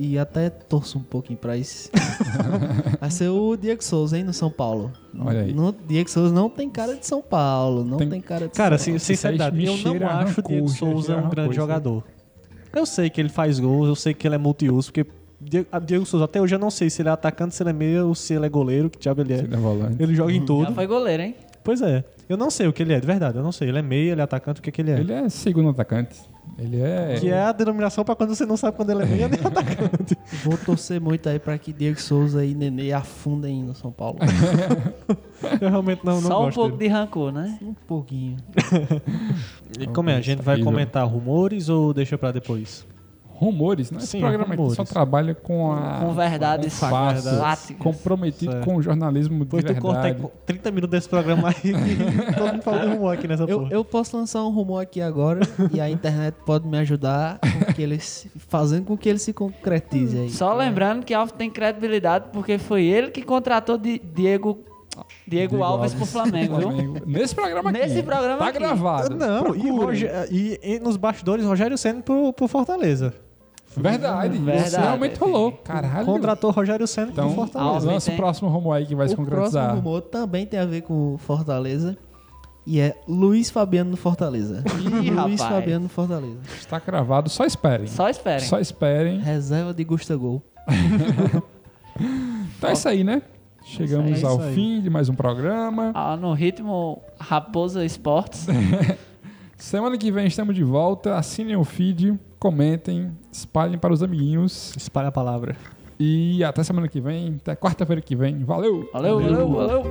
e até torço um pouquinho pra isso. Vai ser o Diego Souza, hein, no São Paulo. Olha aí. No, Diego Souza não tem cara de São Paulo, não Tem- tem, cara de Cara, São Paulo. sinceridade, eu não acho o Diego Souza um grande rancor, jogador. Eu sei que ele faz gols, eu sei que ele é multiuso, porque Diego, Souza, até hoje eu não sei se ele é atacante, se ele é meia ou se ele é goleiro, que diabo ele é. Ele é volante. Ele joga em Já tudo. foi goleiro, hein? Pois é. Eu não sei o que ele é, de verdade, eu não sei. Ele é meia, ele é atacante, o que, que ele é? Ele é segundo atacante. Ele é. Que é a denominação pra quando você não sabe quando ele é meia nem atacante. Vou torcer muito aí pra que Diego Souza e Nenê afundem no São Paulo. Eu realmente não, não Só um pouco dele. de rancor, né? um pouquinho. E como é? A gente vai comentar rumores ou deixa pra depois? Rumores, né? Esse Sim, programa aqui rumores. só trabalha com a. Com verdades com fatos, comprometido Certo. com o jornalismo de Depois tu corta verdade. aí 30 minutos desse programa aí e todo mundo fala de rumor aqui nessa Eu, porra. eu posso lançar um rumor aqui agora e a internet pode me ajudar com que ele se- fazendo com que ele se concretize aí. Só lembrando que Alves tem credibilidade porque foi ele que contratou Di- Diego, Diego, Diego Alves, pro Flamengo, viu? Nesse programa aqui. Nesse programa Tá aqui. gravado. Não, e, e- e nos bastidores, Rogério Senna pro, pro Fortaleza. Verdade. Verdade. Isso realmente rolou. Caralho. Contratou Rogério Senna Então, pro Fortaleza. Lança o próximo rumor aí que vai se o próximo concretizar. rumor também tem a ver com o Fortaleza e é Luiz Fabiano no Fortaleza. Ih, Luiz rapaz. Fabiano no Fortaleza. Está cravado. Só esperem. Só esperem. Só esperem. Reserva de Gustavo. Então é isso aí, né? Chegamos Isso aí. ao Isso aí. fim de mais um programa. Ah, no ritmo Raposa Esportes. Semana que vem estamos de volta. Assinem o feed, comentem, espalhem para os amiguinhos. Espalha a palavra. E até semana que vem, até quarta-feira que vem. Valeu! Valeu, valeu, valeu.